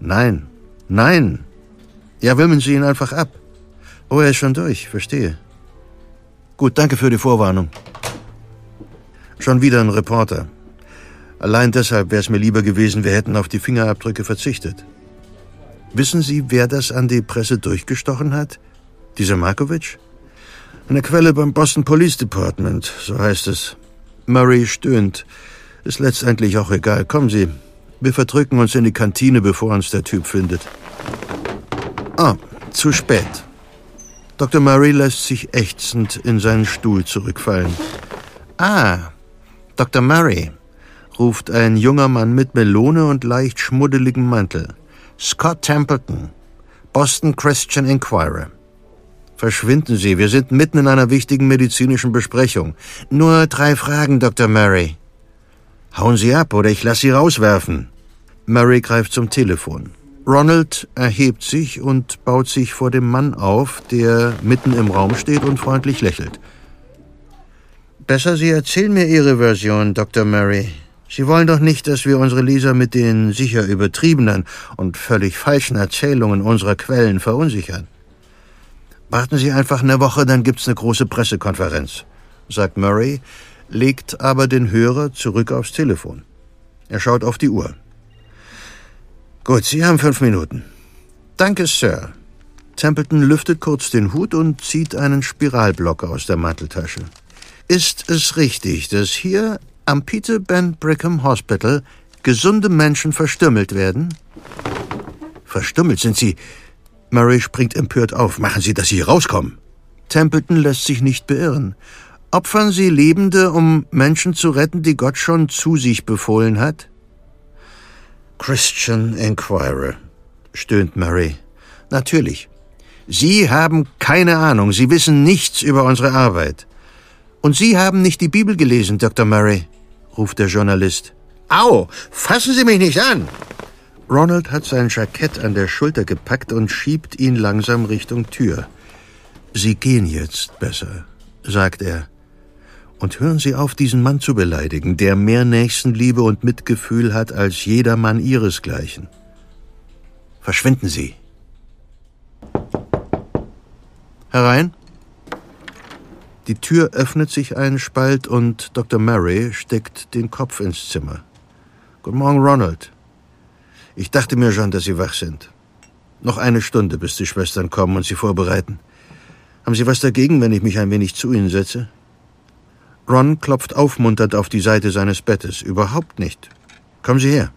Speaker 1: Nein, nein. Ja, wimmeln Sie ihn einfach ab. Oh, er ist schon durch, verstehe. Gut, danke für die Vorwarnung. Schon wieder ein Reporter. Allein deshalb wäre es mir lieber gewesen, wir hätten auf die Fingerabdrücke verzichtet. Wissen Sie, wer das an die Presse durchgestochen hat? Dieser Markovic? Eine Quelle beim Boston Police Department, so heißt es. Murray stöhnt. Ist letztendlich auch egal. Kommen Sie. Wir verdrücken uns in die Kantine, bevor uns der Typ findet. Ah, zu spät. Dr. Murray lässt sich ächzend in seinen Stuhl zurückfallen. Ah, Dr. Murray, ruft ein junger Mann mit Melone und leicht schmuddeligem Mantel. Scott Templeton, Boston Christian Inquirer. Verschwinden Sie, wir sind mitten in einer wichtigen medizinischen Besprechung. Nur drei Fragen, Dr. Murray. Hauen Sie ab, oder ich lasse Sie rauswerfen. Murray greift zum Telefon. Ronald erhebt sich und baut sich vor dem Mann auf, der mitten im Raum steht und freundlich lächelt. Besser, Sie erzählen mir Ihre Version, Dr. Murray. Sie wollen doch nicht, dass wir unsere Leser mit den sicher übertriebenen und völlig falschen Erzählungen unserer Quellen verunsichern. Warten Sie einfach eine Woche, dann gibt's eine große Pressekonferenz, sagt Murray, legt aber den Hörer zurück aufs Telefon. Er schaut auf die Uhr. Gut, Sie haben fünf Minuten. Danke, Sir. Templeton lüftet kurz den Hut und zieht einen Spiralblock aus der Manteltasche. Ist es richtig, dass hier am Peter Ben Brigham Hospital gesunde Menschen verstümmelt werden? Verstümmelt sind sie. Murray springt empört auf. Machen Sie, dass Sie hier rauskommen. Templeton lässt sich nicht beirren. Opfern Sie Lebende, um Menschen zu retten, die Gott schon zu sich befohlen hat? Christian Enquirer, stöhnt Murray. Natürlich. Sie haben keine Ahnung, Sie wissen nichts über unsere Arbeit. Und Sie haben nicht die Bibel gelesen, Dr. Murray, ruft der Journalist. Au! Fassen Sie mich nicht an! Ronald hat sein Jackett an der Schulter gepackt und schiebt ihn langsam Richtung Tür. Sie gehen jetzt besser, sagt er. Und hören Sie auf, diesen Mann zu beleidigen, der mehr Nächstenliebe und Mitgefühl hat als jeder Mann Ihresgleichen. Verschwinden Sie. Herein. Die Tür öffnet sich einen Spalt und Dr. Murray steckt den Kopf ins Zimmer. Guten Morgen, Ronald. Ich dachte mir schon, dass Sie wach sind. Noch eine Stunde, bis die Schwestern kommen und Sie vorbereiten. Haben Sie was dagegen, wenn ich mich ein wenig zu Ihnen setze? Ron klopft aufmunternd auf die Seite seines Bettes. Überhaupt nicht. Kommen Sie her.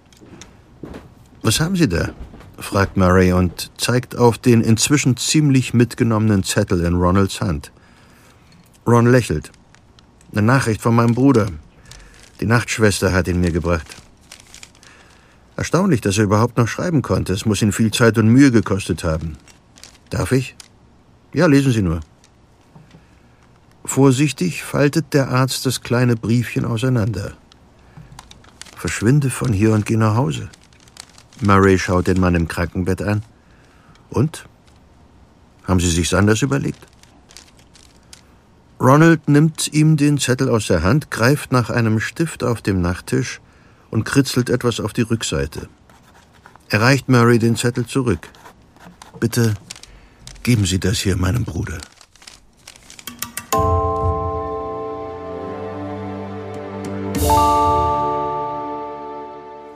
Speaker 1: Was haben Sie da? fragt Murray und zeigt auf den inzwischen ziemlich mitgenommenen Zettel in Ronalds Hand. Ron lächelt. Eine Nachricht von meinem Bruder. Die Nachtschwester hat ihn mir gebracht. Erstaunlich, dass er überhaupt noch schreiben konnte. Es muss ihn viel Zeit und Mühe gekostet haben. Darf ich? Ja, lesen Sie nur. Vorsichtig faltet der Arzt das kleine Briefchen auseinander. Verschwinde von hier und geh nach Hause. Murray schaut den Mann im Krankenbett an. Und? Haben Sie sich's anders überlegt? Ronald nimmt ihm den Zettel aus der Hand, greift nach einem Stift auf dem Nachttisch und kritzelt etwas auf die Rückseite. Er reicht Murray den Zettel zurück. Bitte geben Sie das hier meinem Bruder.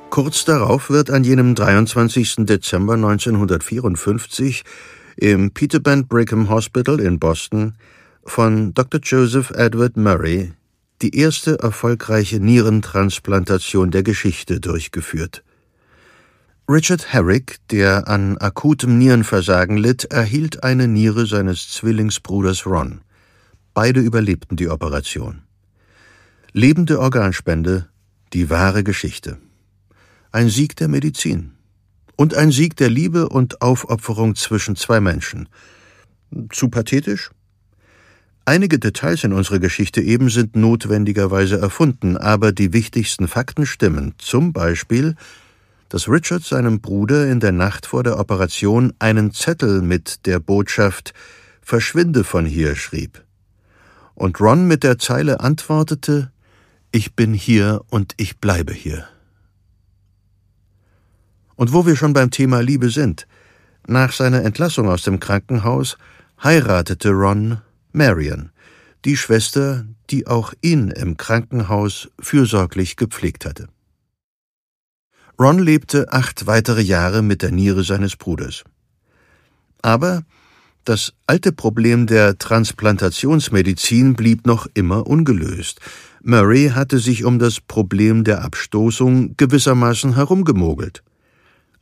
Speaker 1: Kurz darauf wird an jenem 23. Dezember 1954 im Peterband Brigham Hospital in Boston von Dr. Joseph Edward Murray die erste erfolgreiche Nierentransplantation der Geschichte durchgeführt. Richard Herrick, der an akutem Nierenversagen litt, erhielt eine Niere seines Zwillingsbruders Ron. Beide überlebten die Operation. Lebende Organspende, die wahre Geschichte ein Sieg der Medizin und ein Sieg der Liebe und Aufopferung zwischen zwei Menschen. Zu pathetisch? Einige Details in unserer Geschichte eben sind notwendigerweise erfunden, aber die wichtigsten Fakten stimmen. Zum Beispiel, dass Richard seinem Bruder in der Nacht vor der Operation einen Zettel mit der Botschaft Verschwinde von hier schrieb. Und Ron mit der Zeile antwortete Ich bin hier und ich bleibe hier. Und wo wir schon beim Thema Liebe sind, nach seiner Entlassung aus dem Krankenhaus heiratete Ron Marion, die Schwester, die auch ihn im Krankenhaus fürsorglich gepflegt hatte. Ron lebte acht weitere Jahre mit der Niere seines Bruders. Aber das alte Problem der Transplantationsmedizin blieb noch immer ungelöst. Murray hatte sich um das Problem der Abstoßung gewissermaßen herumgemogelt.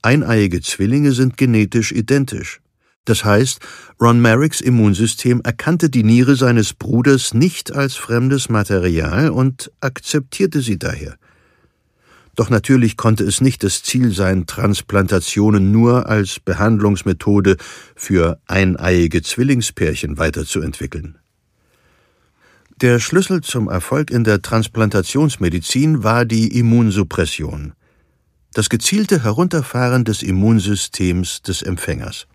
Speaker 1: Eineiige Zwillinge sind genetisch identisch. Das heißt, Ron Merricks Immunsystem erkannte die Niere seines Bruders nicht als fremdes Material und akzeptierte sie daher. Doch natürlich konnte es nicht das Ziel sein, Transplantationen nur als Behandlungsmethode für eineiige Zwillingspärchen weiterzuentwickeln. Der Schlüssel zum Erfolg in der Transplantationsmedizin war die Immunsuppression das gezielte Herunterfahren des Immunsystems des Empfängers.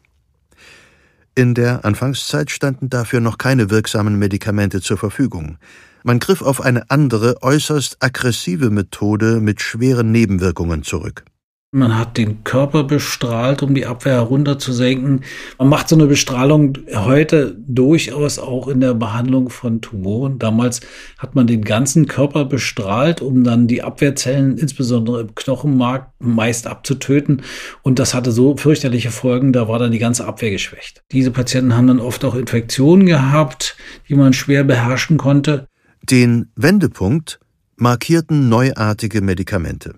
Speaker 1: In der Anfangszeit standen dafür noch keine wirksamen Medikamente zur Verfügung. Man griff auf eine andere, äußerst aggressive Methode mit schweren Nebenwirkungen zurück.
Speaker 3: Man hat den Körper bestrahlt, um die Abwehr herunterzusenken. Man macht so eine Bestrahlung heute durchaus auch in der Behandlung von Tumoren. Damals hat man den ganzen Körper bestrahlt, um dann die Abwehrzellen, insbesondere im Knochenmark, meist abzutöten. Und das hatte so fürchterliche Folgen, da war dann die ganze Abwehr geschwächt. Diese Patienten haben dann oft auch Infektionen gehabt, die man schwer beherrschen konnte.
Speaker 1: Den Wendepunkt markierten neuartige Medikamente.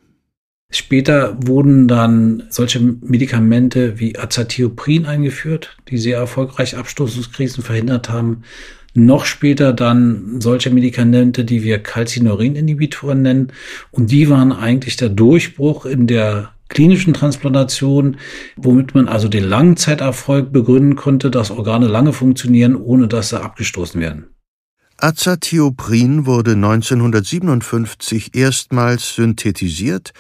Speaker 3: Später wurden dann solche Medikamente wie Azathioprin eingeführt, die sehr erfolgreich Abstoßungskrisen verhindert haben. Noch später dann solche Medikamente, die wir Calcineurin-Inhibitoren nennen. Und die waren eigentlich der Durchbruch in der klinischen Transplantation, womit man also den Langzeiterfolg begründen konnte, dass Organe lange funktionieren, ohne dass sie abgestoßen werden.
Speaker 1: Azathioprin wurde 1957 erstmals synthetisiert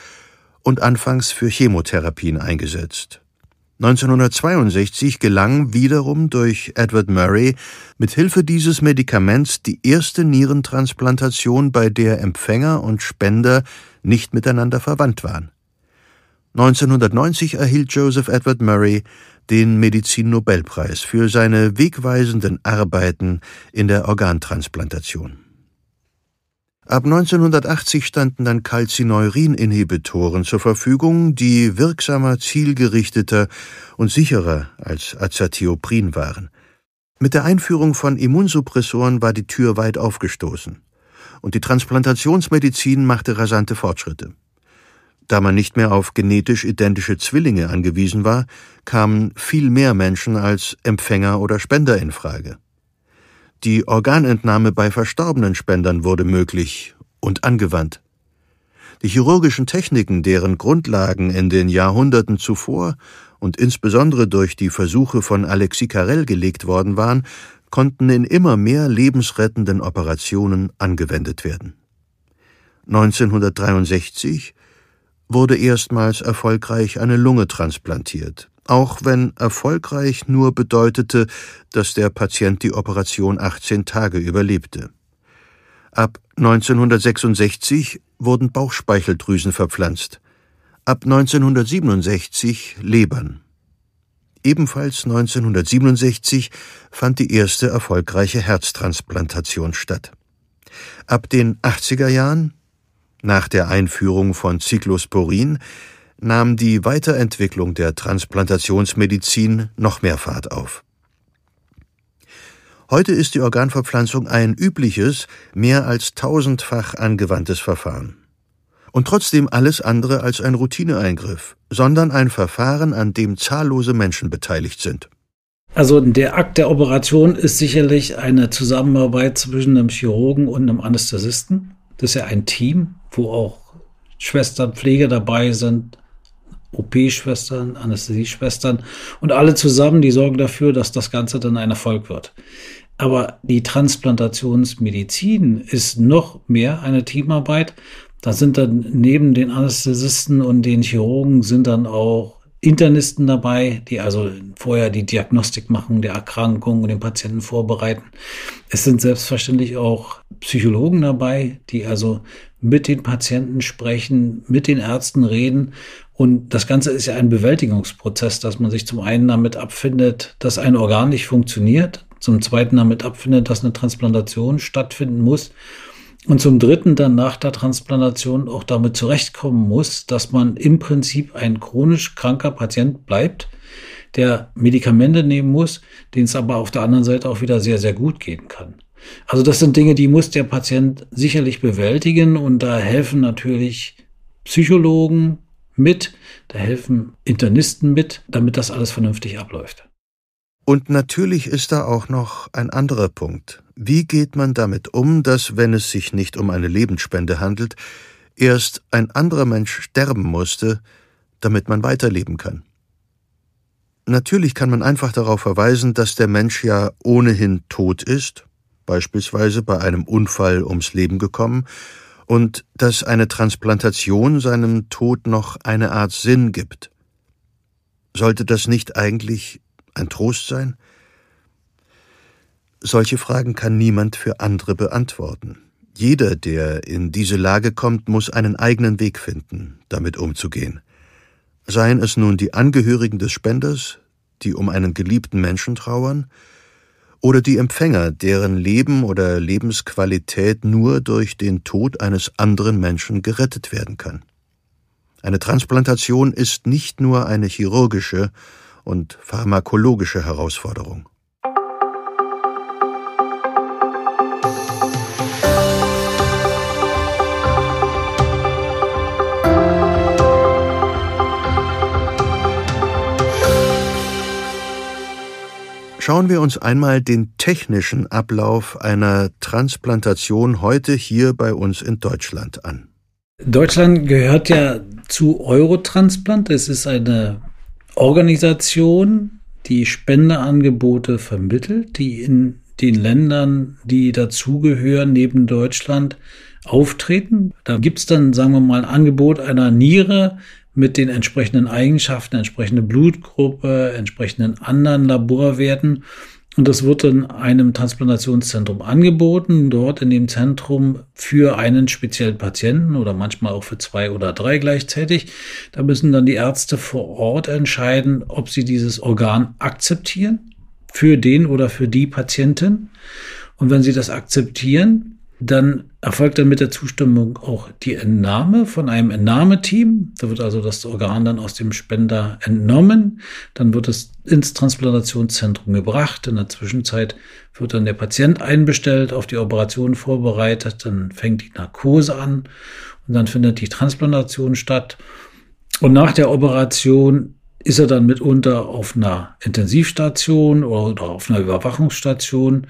Speaker 1: und anfangs für Chemotherapien eingesetzt. 1962 gelang wiederum durch Edward Murray mit Hilfe dieses Medikaments die erste Nierentransplantation, bei der Empfänger und Spender nicht miteinander verwandt waren. 1990 erhielt Joseph Edward Murray den Medizinnobelpreis für seine wegweisenden Arbeiten in der Organtransplantation. Ab 1980 standen dann Calcineurin-Inhibitoren zur Verfügung, die wirksamer, zielgerichteter und sicherer als Azathioprin waren. Mit der Einführung von Immunsuppressoren war die Tür weit aufgestoßen, und die Transplantationsmedizin machte rasante Fortschritte. Da man nicht mehr auf genetisch identische Zwillinge angewiesen war, kamen viel mehr Menschen als Empfänger oder Spender in Frage. Die Organentnahme bei verstorbenen Spendern wurde möglich und angewandt. Die chirurgischen Techniken, deren Grundlagen in den Jahrhunderten zuvor und insbesondere durch die Versuche von Alexis Carrel gelegt worden waren, konnten in immer mehr lebensrettenden Operationen angewendet werden. 1963 wurde erstmals erfolgreich eine Lunge transplantiert, auch wenn erfolgreich nur bedeutete, dass der Patient die Operation 18 Tage überlebte. Ab 1966 wurden Bauchspeicheldrüsen verpflanzt, ab 1967 Lebern. Ebenfalls 1967 fand die erste erfolgreiche Herztransplantation statt. Ab den 80er Jahren nach der Einführung von Cyclosporin nahm die Weiterentwicklung der Transplantationsmedizin noch mehr Fahrt auf. Heute ist die Organverpflanzung ein übliches, mehr als tausendfach angewandtes Verfahren. Und trotzdem alles andere als ein Routineeingriff, sondern ein Verfahren, an dem zahllose Menschen beteiligt sind.
Speaker 3: Also der Akt der Operation ist sicherlich eine Zusammenarbeit zwischen einem Chirurgen und einem Anästhesisten. Das ist ja ein Team, wo auch Schwestern, Pfleger dabei sind, OP-Schwestern, Anästhesieschwestern und alle zusammen, die sorgen dafür, dass das Ganze dann ein Erfolg wird. Aber die Transplantationsmedizin ist noch mehr eine Teamarbeit. Da sind dann neben den Anästhesisten und den Chirurgen sind dann auch Internisten dabei, die also vorher die Diagnostik machen der Erkrankung und den Patienten vorbereiten. Es sind selbstverständlich auch Psychologen dabei, die also mit den Patienten sprechen, mit den Ärzten reden. Und das Ganze ist ja ein Bewältigungsprozess, dass man sich zum einen damit abfindet, dass ein Organ nicht funktioniert, zum zweiten damit abfindet, dass eine Transplantation stattfinden muss und zum Dritten dann nach der Transplantation auch damit zurechtkommen muss, dass man im Prinzip ein chronisch kranker Patient bleibt, der Medikamente nehmen muss, denen es aber auf der anderen Seite auch wieder sehr, sehr gut gehen kann. Also das sind Dinge, die muss der Patient sicherlich bewältigen und da helfen natürlich Psychologen mit, da helfen Internisten mit, damit das alles vernünftig abläuft.
Speaker 1: Und natürlich ist da auch noch ein anderer Punkt. Wie geht man damit um, dass, wenn es sich nicht um eine Lebensspende handelt, erst ein anderer Mensch sterben musste, damit man weiterleben kann? Natürlich kann man einfach darauf verweisen, dass der Mensch ja ohnehin tot ist, beispielsweise bei einem Unfall ums Leben gekommen, und dass eine Transplantation seinem Tod noch eine Art Sinn gibt. Sollte das nicht eigentlich ein Trost sein? Solche Fragen kann niemand für andere beantworten. Jeder, der in diese Lage kommt, muss einen eigenen Weg finden, damit umzugehen. Seien es nun die Angehörigen des Spenders, die um einen geliebten Menschen trauern, oder die Empfänger, deren Leben oder Lebensqualität nur durch den Tod eines anderen Menschen gerettet werden kann. Eine Transplantation ist nicht nur eine chirurgische und pharmakologische Herausforderung. Schauen wir uns einmal den technischen Ablauf einer Transplantation heute hier bei uns in Deutschland an.
Speaker 3: Deutschland gehört ja zu Eurotransplant. Es ist eine Organisation, die Spendeangebote vermittelt, die in den Ländern, die dazugehören, neben Deutschland, auftreten. Da gibt's dann, sagen wir mal, ein Angebot einer Niere mit den entsprechenden Eigenschaften, entsprechende Blutgruppe, entsprechenden anderen Laborwerten. Und das wird in einem Transplantationszentrum angeboten, dort in dem Zentrum für einen speziellen Patienten oder manchmal auch für zwei oder drei gleichzeitig. Da müssen dann die Ärzte vor Ort entscheiden, ob sie dieses Organ akzeptieren für den oder für die Patientin. Und wenn sie das akzeptieren, dann erfolgt dann mit der Zustimmung auch die Entnahme von einem Entnahmeteam. Da wird also das Organ dann aus dem Spender entnommen. Dann wird es ins Transplantationszentrum gebracht. In der Zwischenzeit wird dann der Patient einbestellt, auf die Operation vorbereitet. Dann fängt die Narkose an und dann findet die Transplantation statt. Und nach der Operation ist er dann mitunter auf einer Intensivstation oder auf einer Überwachungsstation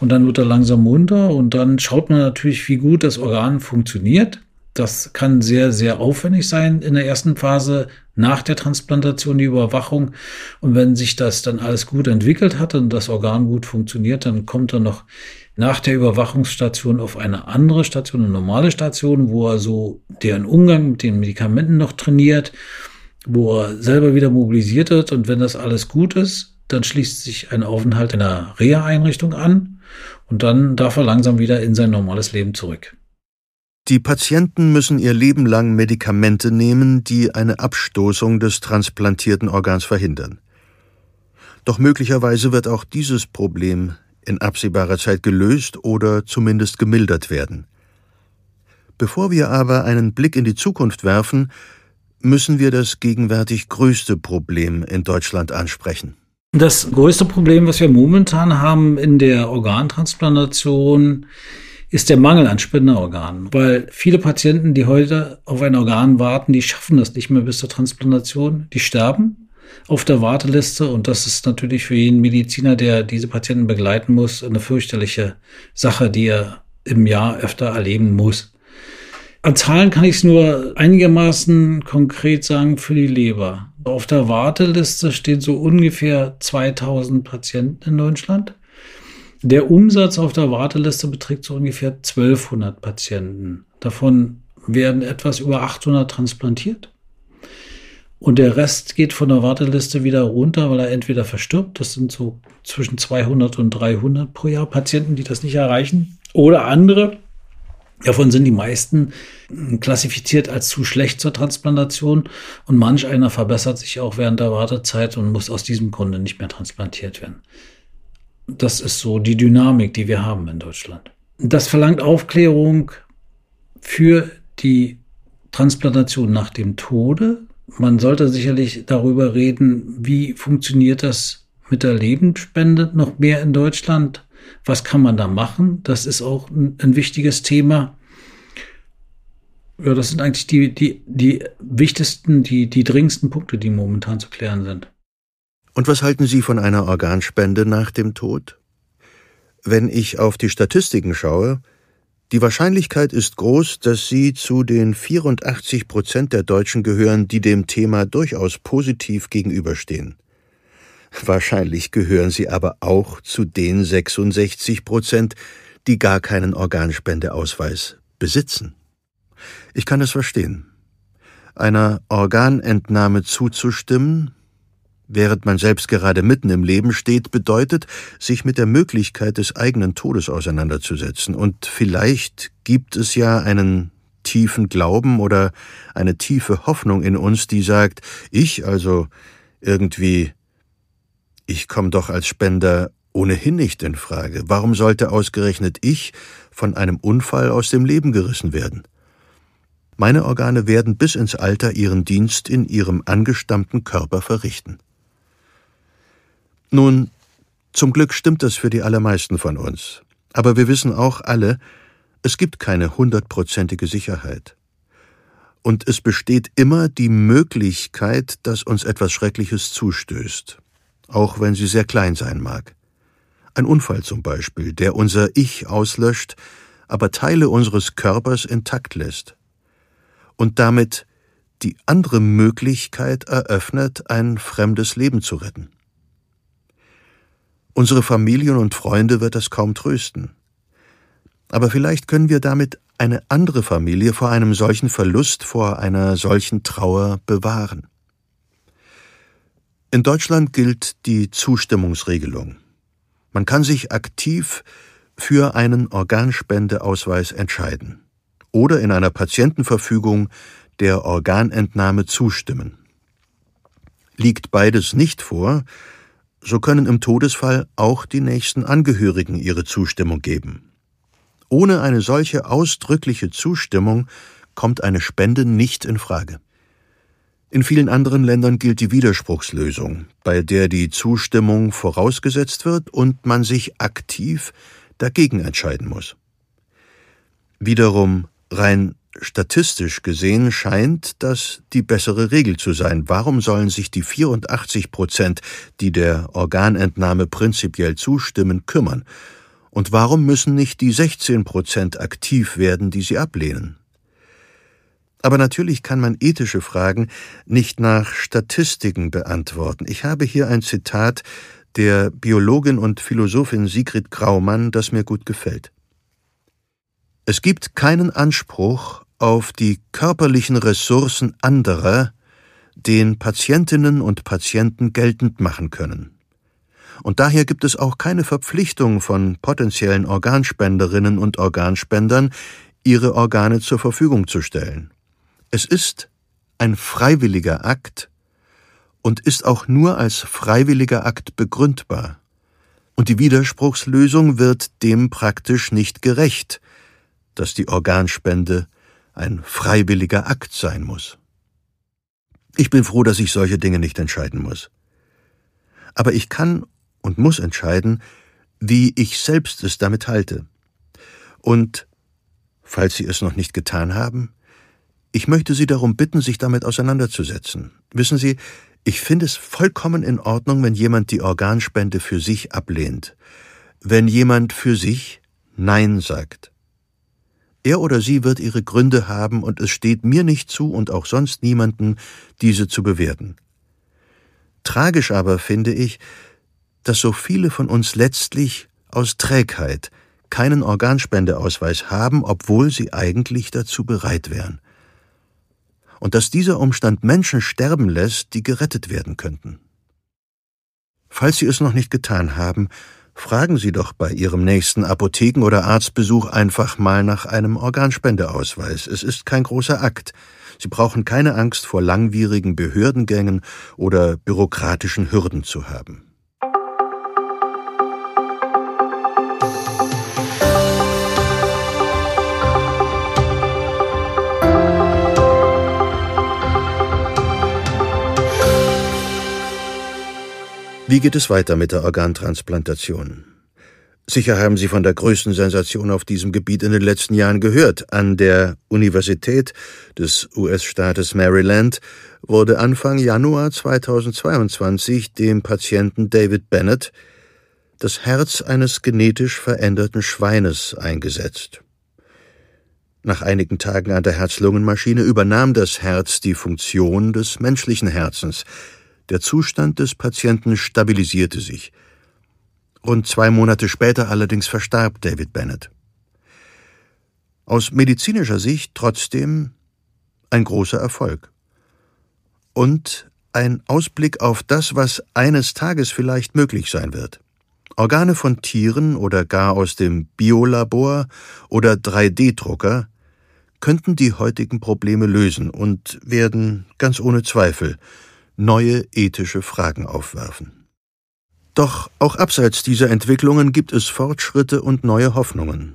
Speaker 3: und dann wird er langsam munter und dann schaut man natürlich, wie gut das Organ funktioniert. Das kann sehr, sehr aufwendig sein in der ersten Phase nach der Transplantation, die Überwachung. Und wenn sich das dann alles gut entwickelt hat und das Organ gut funktioniert, dann kommt er noch nach der Überwachungsstation auf eine andere Station, eine normale Station, wo er so deren Umgang mit den Medikamenten noch trainiert wo er selber wieder mobilisiert wird und wenn das alles gut ist, dann schließt sich ein Aufenthalt in einer Reha-Einrichtung an und dann darf er langsam wieder in sein normales Leben zurück.
Speaker 1: Die Patienten müssen ihr Leben lang Medikamente nehmen, die eine Abstoßung des transplantierten Organs verhindern. Doch möglicherweise wird auch dieses Problem in absehbarer Zeit gelöst oder zumindest gemildert werden. Bevor wir aber einen Blick in die Zukunft werfen, müssen wir das gegenwärtig größte Problem in Deutschland ansprechen.
Speaker 3: Das größte Problem, was wir momentan haben in der Organtransplantation, ist der Mangel an Spenderorganen. Weil viele Patienten, die heute auf ein Organ warten, die schaffen das nicht mehr bis zur Transplantation. Die sterben auf der Warteliste und das ist natürlich für jeden Mediziner, der diese Patienten begleiten muss, eine fürchterliche Sache, die er im Jahr öfter erleben muss. An Zahlen kann ich es nur einigermaßen konkret sagen für die Leber. Auf der Warteliste stehen so ungefähr 2000 Patienten in Deutschland. Der Umsatz auf der Warteliste beträgt so ungefähr 1200 Patienten. Davon werden etwas über 800 transplantiert. Und der Rest geht von der Warteliste wieder runter, weil er entweder verstirbt. Das sind so zwischen 200 und 300 pro Jahr Patienten, die das nicht erreichen. Oder andere, Davon sind die meisten klassifiziert als zu schlecht zur Transplantation und manch einer verbessert sich auch während der Wartezeit und muss aus diesem Grunde nicht mehr transplantiert werden. Das ist so die Dynamik, die wir haben in Deutschland. Das verlangt Aufklärung für die Transplantation nach dem Tode. Man sollte sicherlich darüber reden, wie funktioniert das mit der Lebensspende noch mehr in Deutschland was kann man da machen? Das ist auch ein, ein wichtiges Thema. Ja, das sind eigentlich die, die, die wichtigsten, die, die dringendsten Punkte, die momentan zu klären sind.
Speaker 1: Und was halten Sie von einer Organspende nach dem Tod? Wenn ich auf die Statistiken schaue, die Wahrscheinlichkeit ist groß, dass Sie zu den 84 Prozent der Deutschen gehören, die dem Thema durchaus positiv gegenüberstehen. Wahrscheinlich gehören sie aber auch zu den 66 Prozent, die gar keinen Organspendeausweis besitzen. Ich kann es verstehen. Einer Organentnahme zuzustimmen, während man selbst gerade mitten im Leben steht, bedeutet, sich mit der Möglichkeit des eigenen Todes auseinanderzusetzen. Und vielleicht gibt es ja einen tiefen Glauben oder eine tiefe Hoffnung in uns, die sagt, ich also irgendwie ich komme doch als Spender ohnehin nicht in Frage. Warum sollte ausgerechnet ich von einem Unfall aus dem Leben gerissen werden? Meine Organe werden bis ins Alter ihren Dienst in ihrem angestammten Körper verrichten. Nun, zum Glück stimmt das für die allermeisten von uns. Aber wir wissen auch alle, es gibt keine hundertprozentige Sicherheit. Und es besteht immer die Möglichkeit, dass uns etwas Schreckliches zustößt auch wenn sie sehr klein sein mag. Ein Unfall zum Beispiel, der unser Ich auslöscht, aber Teile unseres Körpers intakt lässt. Und damit die andere Möglichkeit eröffnet, ein fremdes Leben zu retten. Unsere Familien und Freunde wird das kaum trösten. Aber vielleicht können wir damit eine andere Familie vor einem solchen Verlust, vor einer solchen Trauer bewahren. In Deutschland gilt die Zustimmungsregelung. Man kann sich aktiv für einen Organspendeausweis entscheiden oder in einer Patientenverfügung der Organentnahme zustimmen. Liegt beides nicht vor, so können im Todesfall auch die nächsten Angehörigen ihre Zustimmung geben. Ohne eine solche ausdrückliche Zustimmung kommt eine Spende nicht in Frage. In vielen anderen Ländern gilt die Widerspruchslösung, bei der die Zustimmung vorausgesetzt wird und man sich aktiv dagegen entscheiden muss. Wiederum rein statistisch gesehen scheint das die bessere Regel zu sein. Warum sollen sich die 84 Prozent, die der Organentnahme prinzipiell zustimmen, kümmern? Und warum müssen nicht die 16 Prozent aktiv werden, die sie ablehnen? Aber natürlich kann man ethische Fragen nicht nach Statistiken beantworten. Ich habe hier ein Zitat der Biologin und Philosophin Sigrid Graumann, das mir gut gefällt. Es gibt keinen Anspruch auf die körperlichen Ressourcen anderer, den Patientinnen und Patienten geltend machen können. Und daher gibt es auch keine Verpflichtung von potenziellen Organspenderinnen und Organspendern, ihre Organe zur Verfügung zu stellen. Es ist ein freiwilliger Akt und ist auch nur als freiwilliger Akt begründbar. Und die Widerspruchslösung wird dem praktisch nicht gerecht, dass die Organspende ein freiwilliger Akt sein muss. Ich bin froh, dass ich solche Dinge nicht entscheiden muss. Aber ich kann und muss entscheiden, wie ich selbst es damit halte. Und, falls Sie es noch nicht getan haben, ich möchte Sie darum bitten, sich damit auseinanderzusetzen. Wissen Sie, ich finde es vollkommen in Ordnung, wenn jemand die Organspende für sich ablehnt, wenn jemand für sich Nein sagt. Er oder sie wird ihre Gründe haben, und es steht mir nicht zu und auch sonst niemanden, diese zu bewerten. Tragisch aber finde ich, dass so viele von uns letztlich aus Trägheit keinen Organspendeausweis haben, obwohl sie eigentlich dazu bereit wären und dass dieser Umstand Menschen sterben lässt, die gerettet werden könnten. Falls Sie es noch nicht getan haben, fragen Sie doch bei Ihrem nächsten Apotheken- oder Arztbesuch einfach mal nach einem Organspendeausweis. Es ist kein großer Akt. Sie brauchen keine Angst vor langwierigen Behördengängen oder bürokratischen Hürden zu haben. Wie geht es weiter mit der Organtransplantation? Sicher haben Sie von der größten Sensation auf diesem Gebiet in den letzten Jahren gehört. An der Universität des US-Staates Maryland wurde Anfang Januar 2022 dem Patienten David Bennett das Herz eines genetisch veränderten Schweines eingesetzt. Nach einigen Tagen an der Herz-Lungen-Maschine übernahm das Herz die Funktion des menschlichen Herzens. Der Zustand des Patienten stabilisierte sich. Rund zwei Monate später allerdings verstarb David Bennett. Aus medizinischer Sicht trotzdem ein großer Erfolg. Und ein Ausblick auf das, was eines Tages vielleicht möglich sein wird. Organe von Tieren oder gar aus dem Biolabor oder 3D-Drucker könnten die heutigen Probleme lösen und werden ganz ohne Zweifel neue ethische Fragen aufwerfen. Doch auch abseits dieser Entwicklungen gibt es Fortschritte und neue Hoffnungen,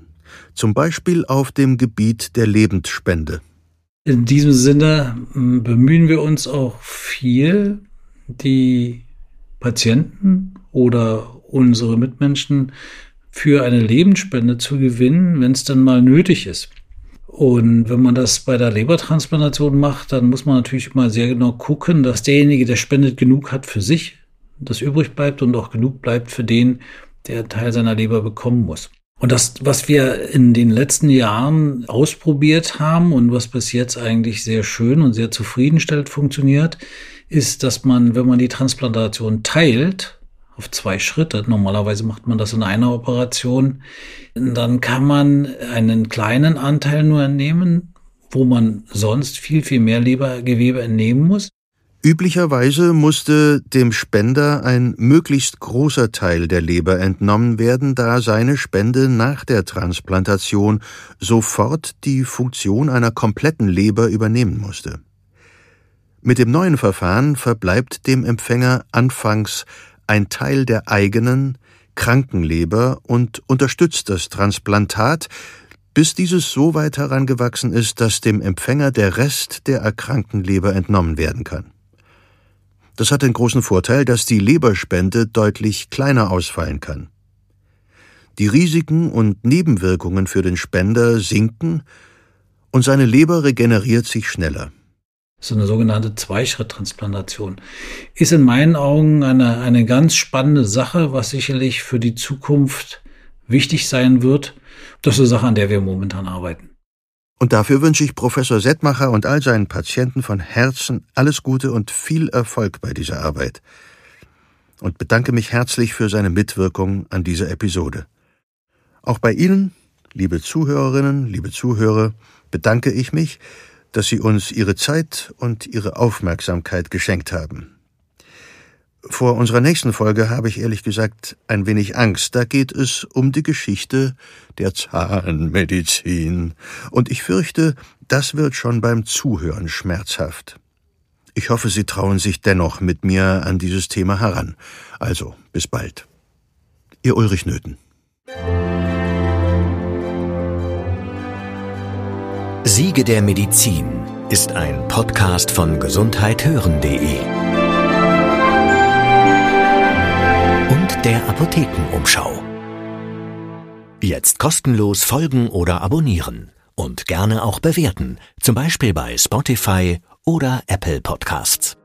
Speaker 1: zum Beispiel auf dem Gebiet der Lebensspende.
Speaker 3: In diesem Sinne hm, bemühen wir uns auch viel, die Patienten oder unsere Mitmenschen für eine Lebensspende zu gewinnen, wenn es dann mal nötig ist. Und wenn man das bei der Lebertransplantation macht, dann muss man natürlich immer sehr genau gucken, dass derjenige, der spendet, genug hat für sich, das übrig bleibt und auch genug bleibt für den, der Teil seiner Leber bekommen muss. Und das, was wir in den letzten Jahren ausprobiert haben und was bis jetzt eigentlich sehr schön und sehr zufriedenstellend funktioniert, ist, dass man, wenn man die Transplantation teilt, auf zwei Schritte. Normalerweise macht man das in einer Operation. Dann kann man einen kleinen Anteil nur entnehmen, wo man sonst viel, viel mehr Lebergewebe entnehmen muss.
Speaker 1: Üblicherweise musste dem Spender ein möglichst großer Teil der Leber entnommen werden, da seine Spende nach der Transplantation sofort die Funktion einer kompletten Leber übernehmen musste. Mit dem neuen Verfahren verbleibt dem Empfänger anfangs ein Teil der eigenen, kranken Leber und unterstützt das Transplantat, bis dieses so weit herangewachsen ist, dass dem Empfänger der Rest der erkrankten Leber entnommen werden kann. Das hat den großen Vorteil, dass die Leberspende deutlich kleiner ausfallen kann. Die Risiken und Nebenwirkungen für den Spender sinken und seine Leber regeneriert sich schneller.
Speaker 3: So eine sogenannte Zweischritttransplantation ist in meinen Augen eine, eine ganz spannende Sache, was sicherlich für die Zukunft wichtig sein wird. Das ist eine Sache, an der wir momentan arbeiten.
Speaker 1: Und dafür wünsche ich Professor Settmacher und all seinen Patienten von Herzen alles Gute und viel Erfolg bei dieser Arbeit. Und bedanke mich herzlich für seine Mitwirkung an dieser Episode. Auch bei Ihnen, liebe Zuhörerinnen, liebe Zuhörer, bedanke ich mich, dass Sie uns Ihre Zeit und Ihre Aufmerksamkeit geschenkt haben. Vor unserer nächsten Folge habe ich ehrlich gesagt ein wenig Angst. Da geht es um die Geschichte der Zahnmedizin. Und ich fürchte, das wird schon beim Zuhören schmerzhaft. Ich hoffe, Sie trauen sich dennoch mit mir an dieses Thema heran. Also, bis bald. Ihr Ulrich Nöthen.
Speaker 2: Siege der Medizin ist ein Podcast von gesundheithören.de und der Apothekenumschau. Jetzt kostenlos folgen oder abonnieren und gerne auch bewerten, zum Beispiel bei Spotify oder Apple Podcasts.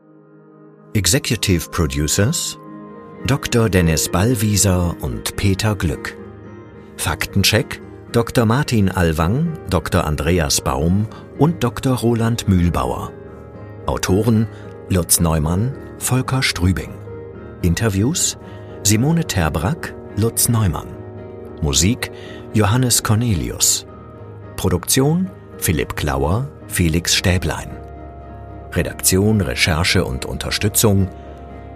Speaker 2: Executive Producers Dr. Dennis Ballwieser und Peter Glück. Faktencheck Dr. Martin Alwang, Dr. Andreas Baum und Dr. Roland Mühlbauer. Autoren Lutz Neumann, Volker Strübing. Interviews Simone Terbrack, Lutz Neumann. Musik Johannes Cornelius. Produktion Philipp Klauer, Felix Stäblein. Redaktion, Recherche und Unterstützung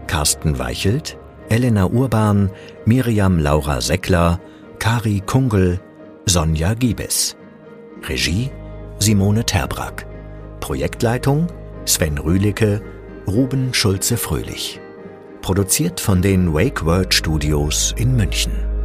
Speaker 2: Carsten Weichelt, Elena Urban, Miriam Laura Seckler, Kari Kungel, Sonja Giebes. Regie Simone Terbrack. Projektleitung Sven Rühlicke, Ruben Schulze-Fröhlich. Produziert von den Wake World Studios in München.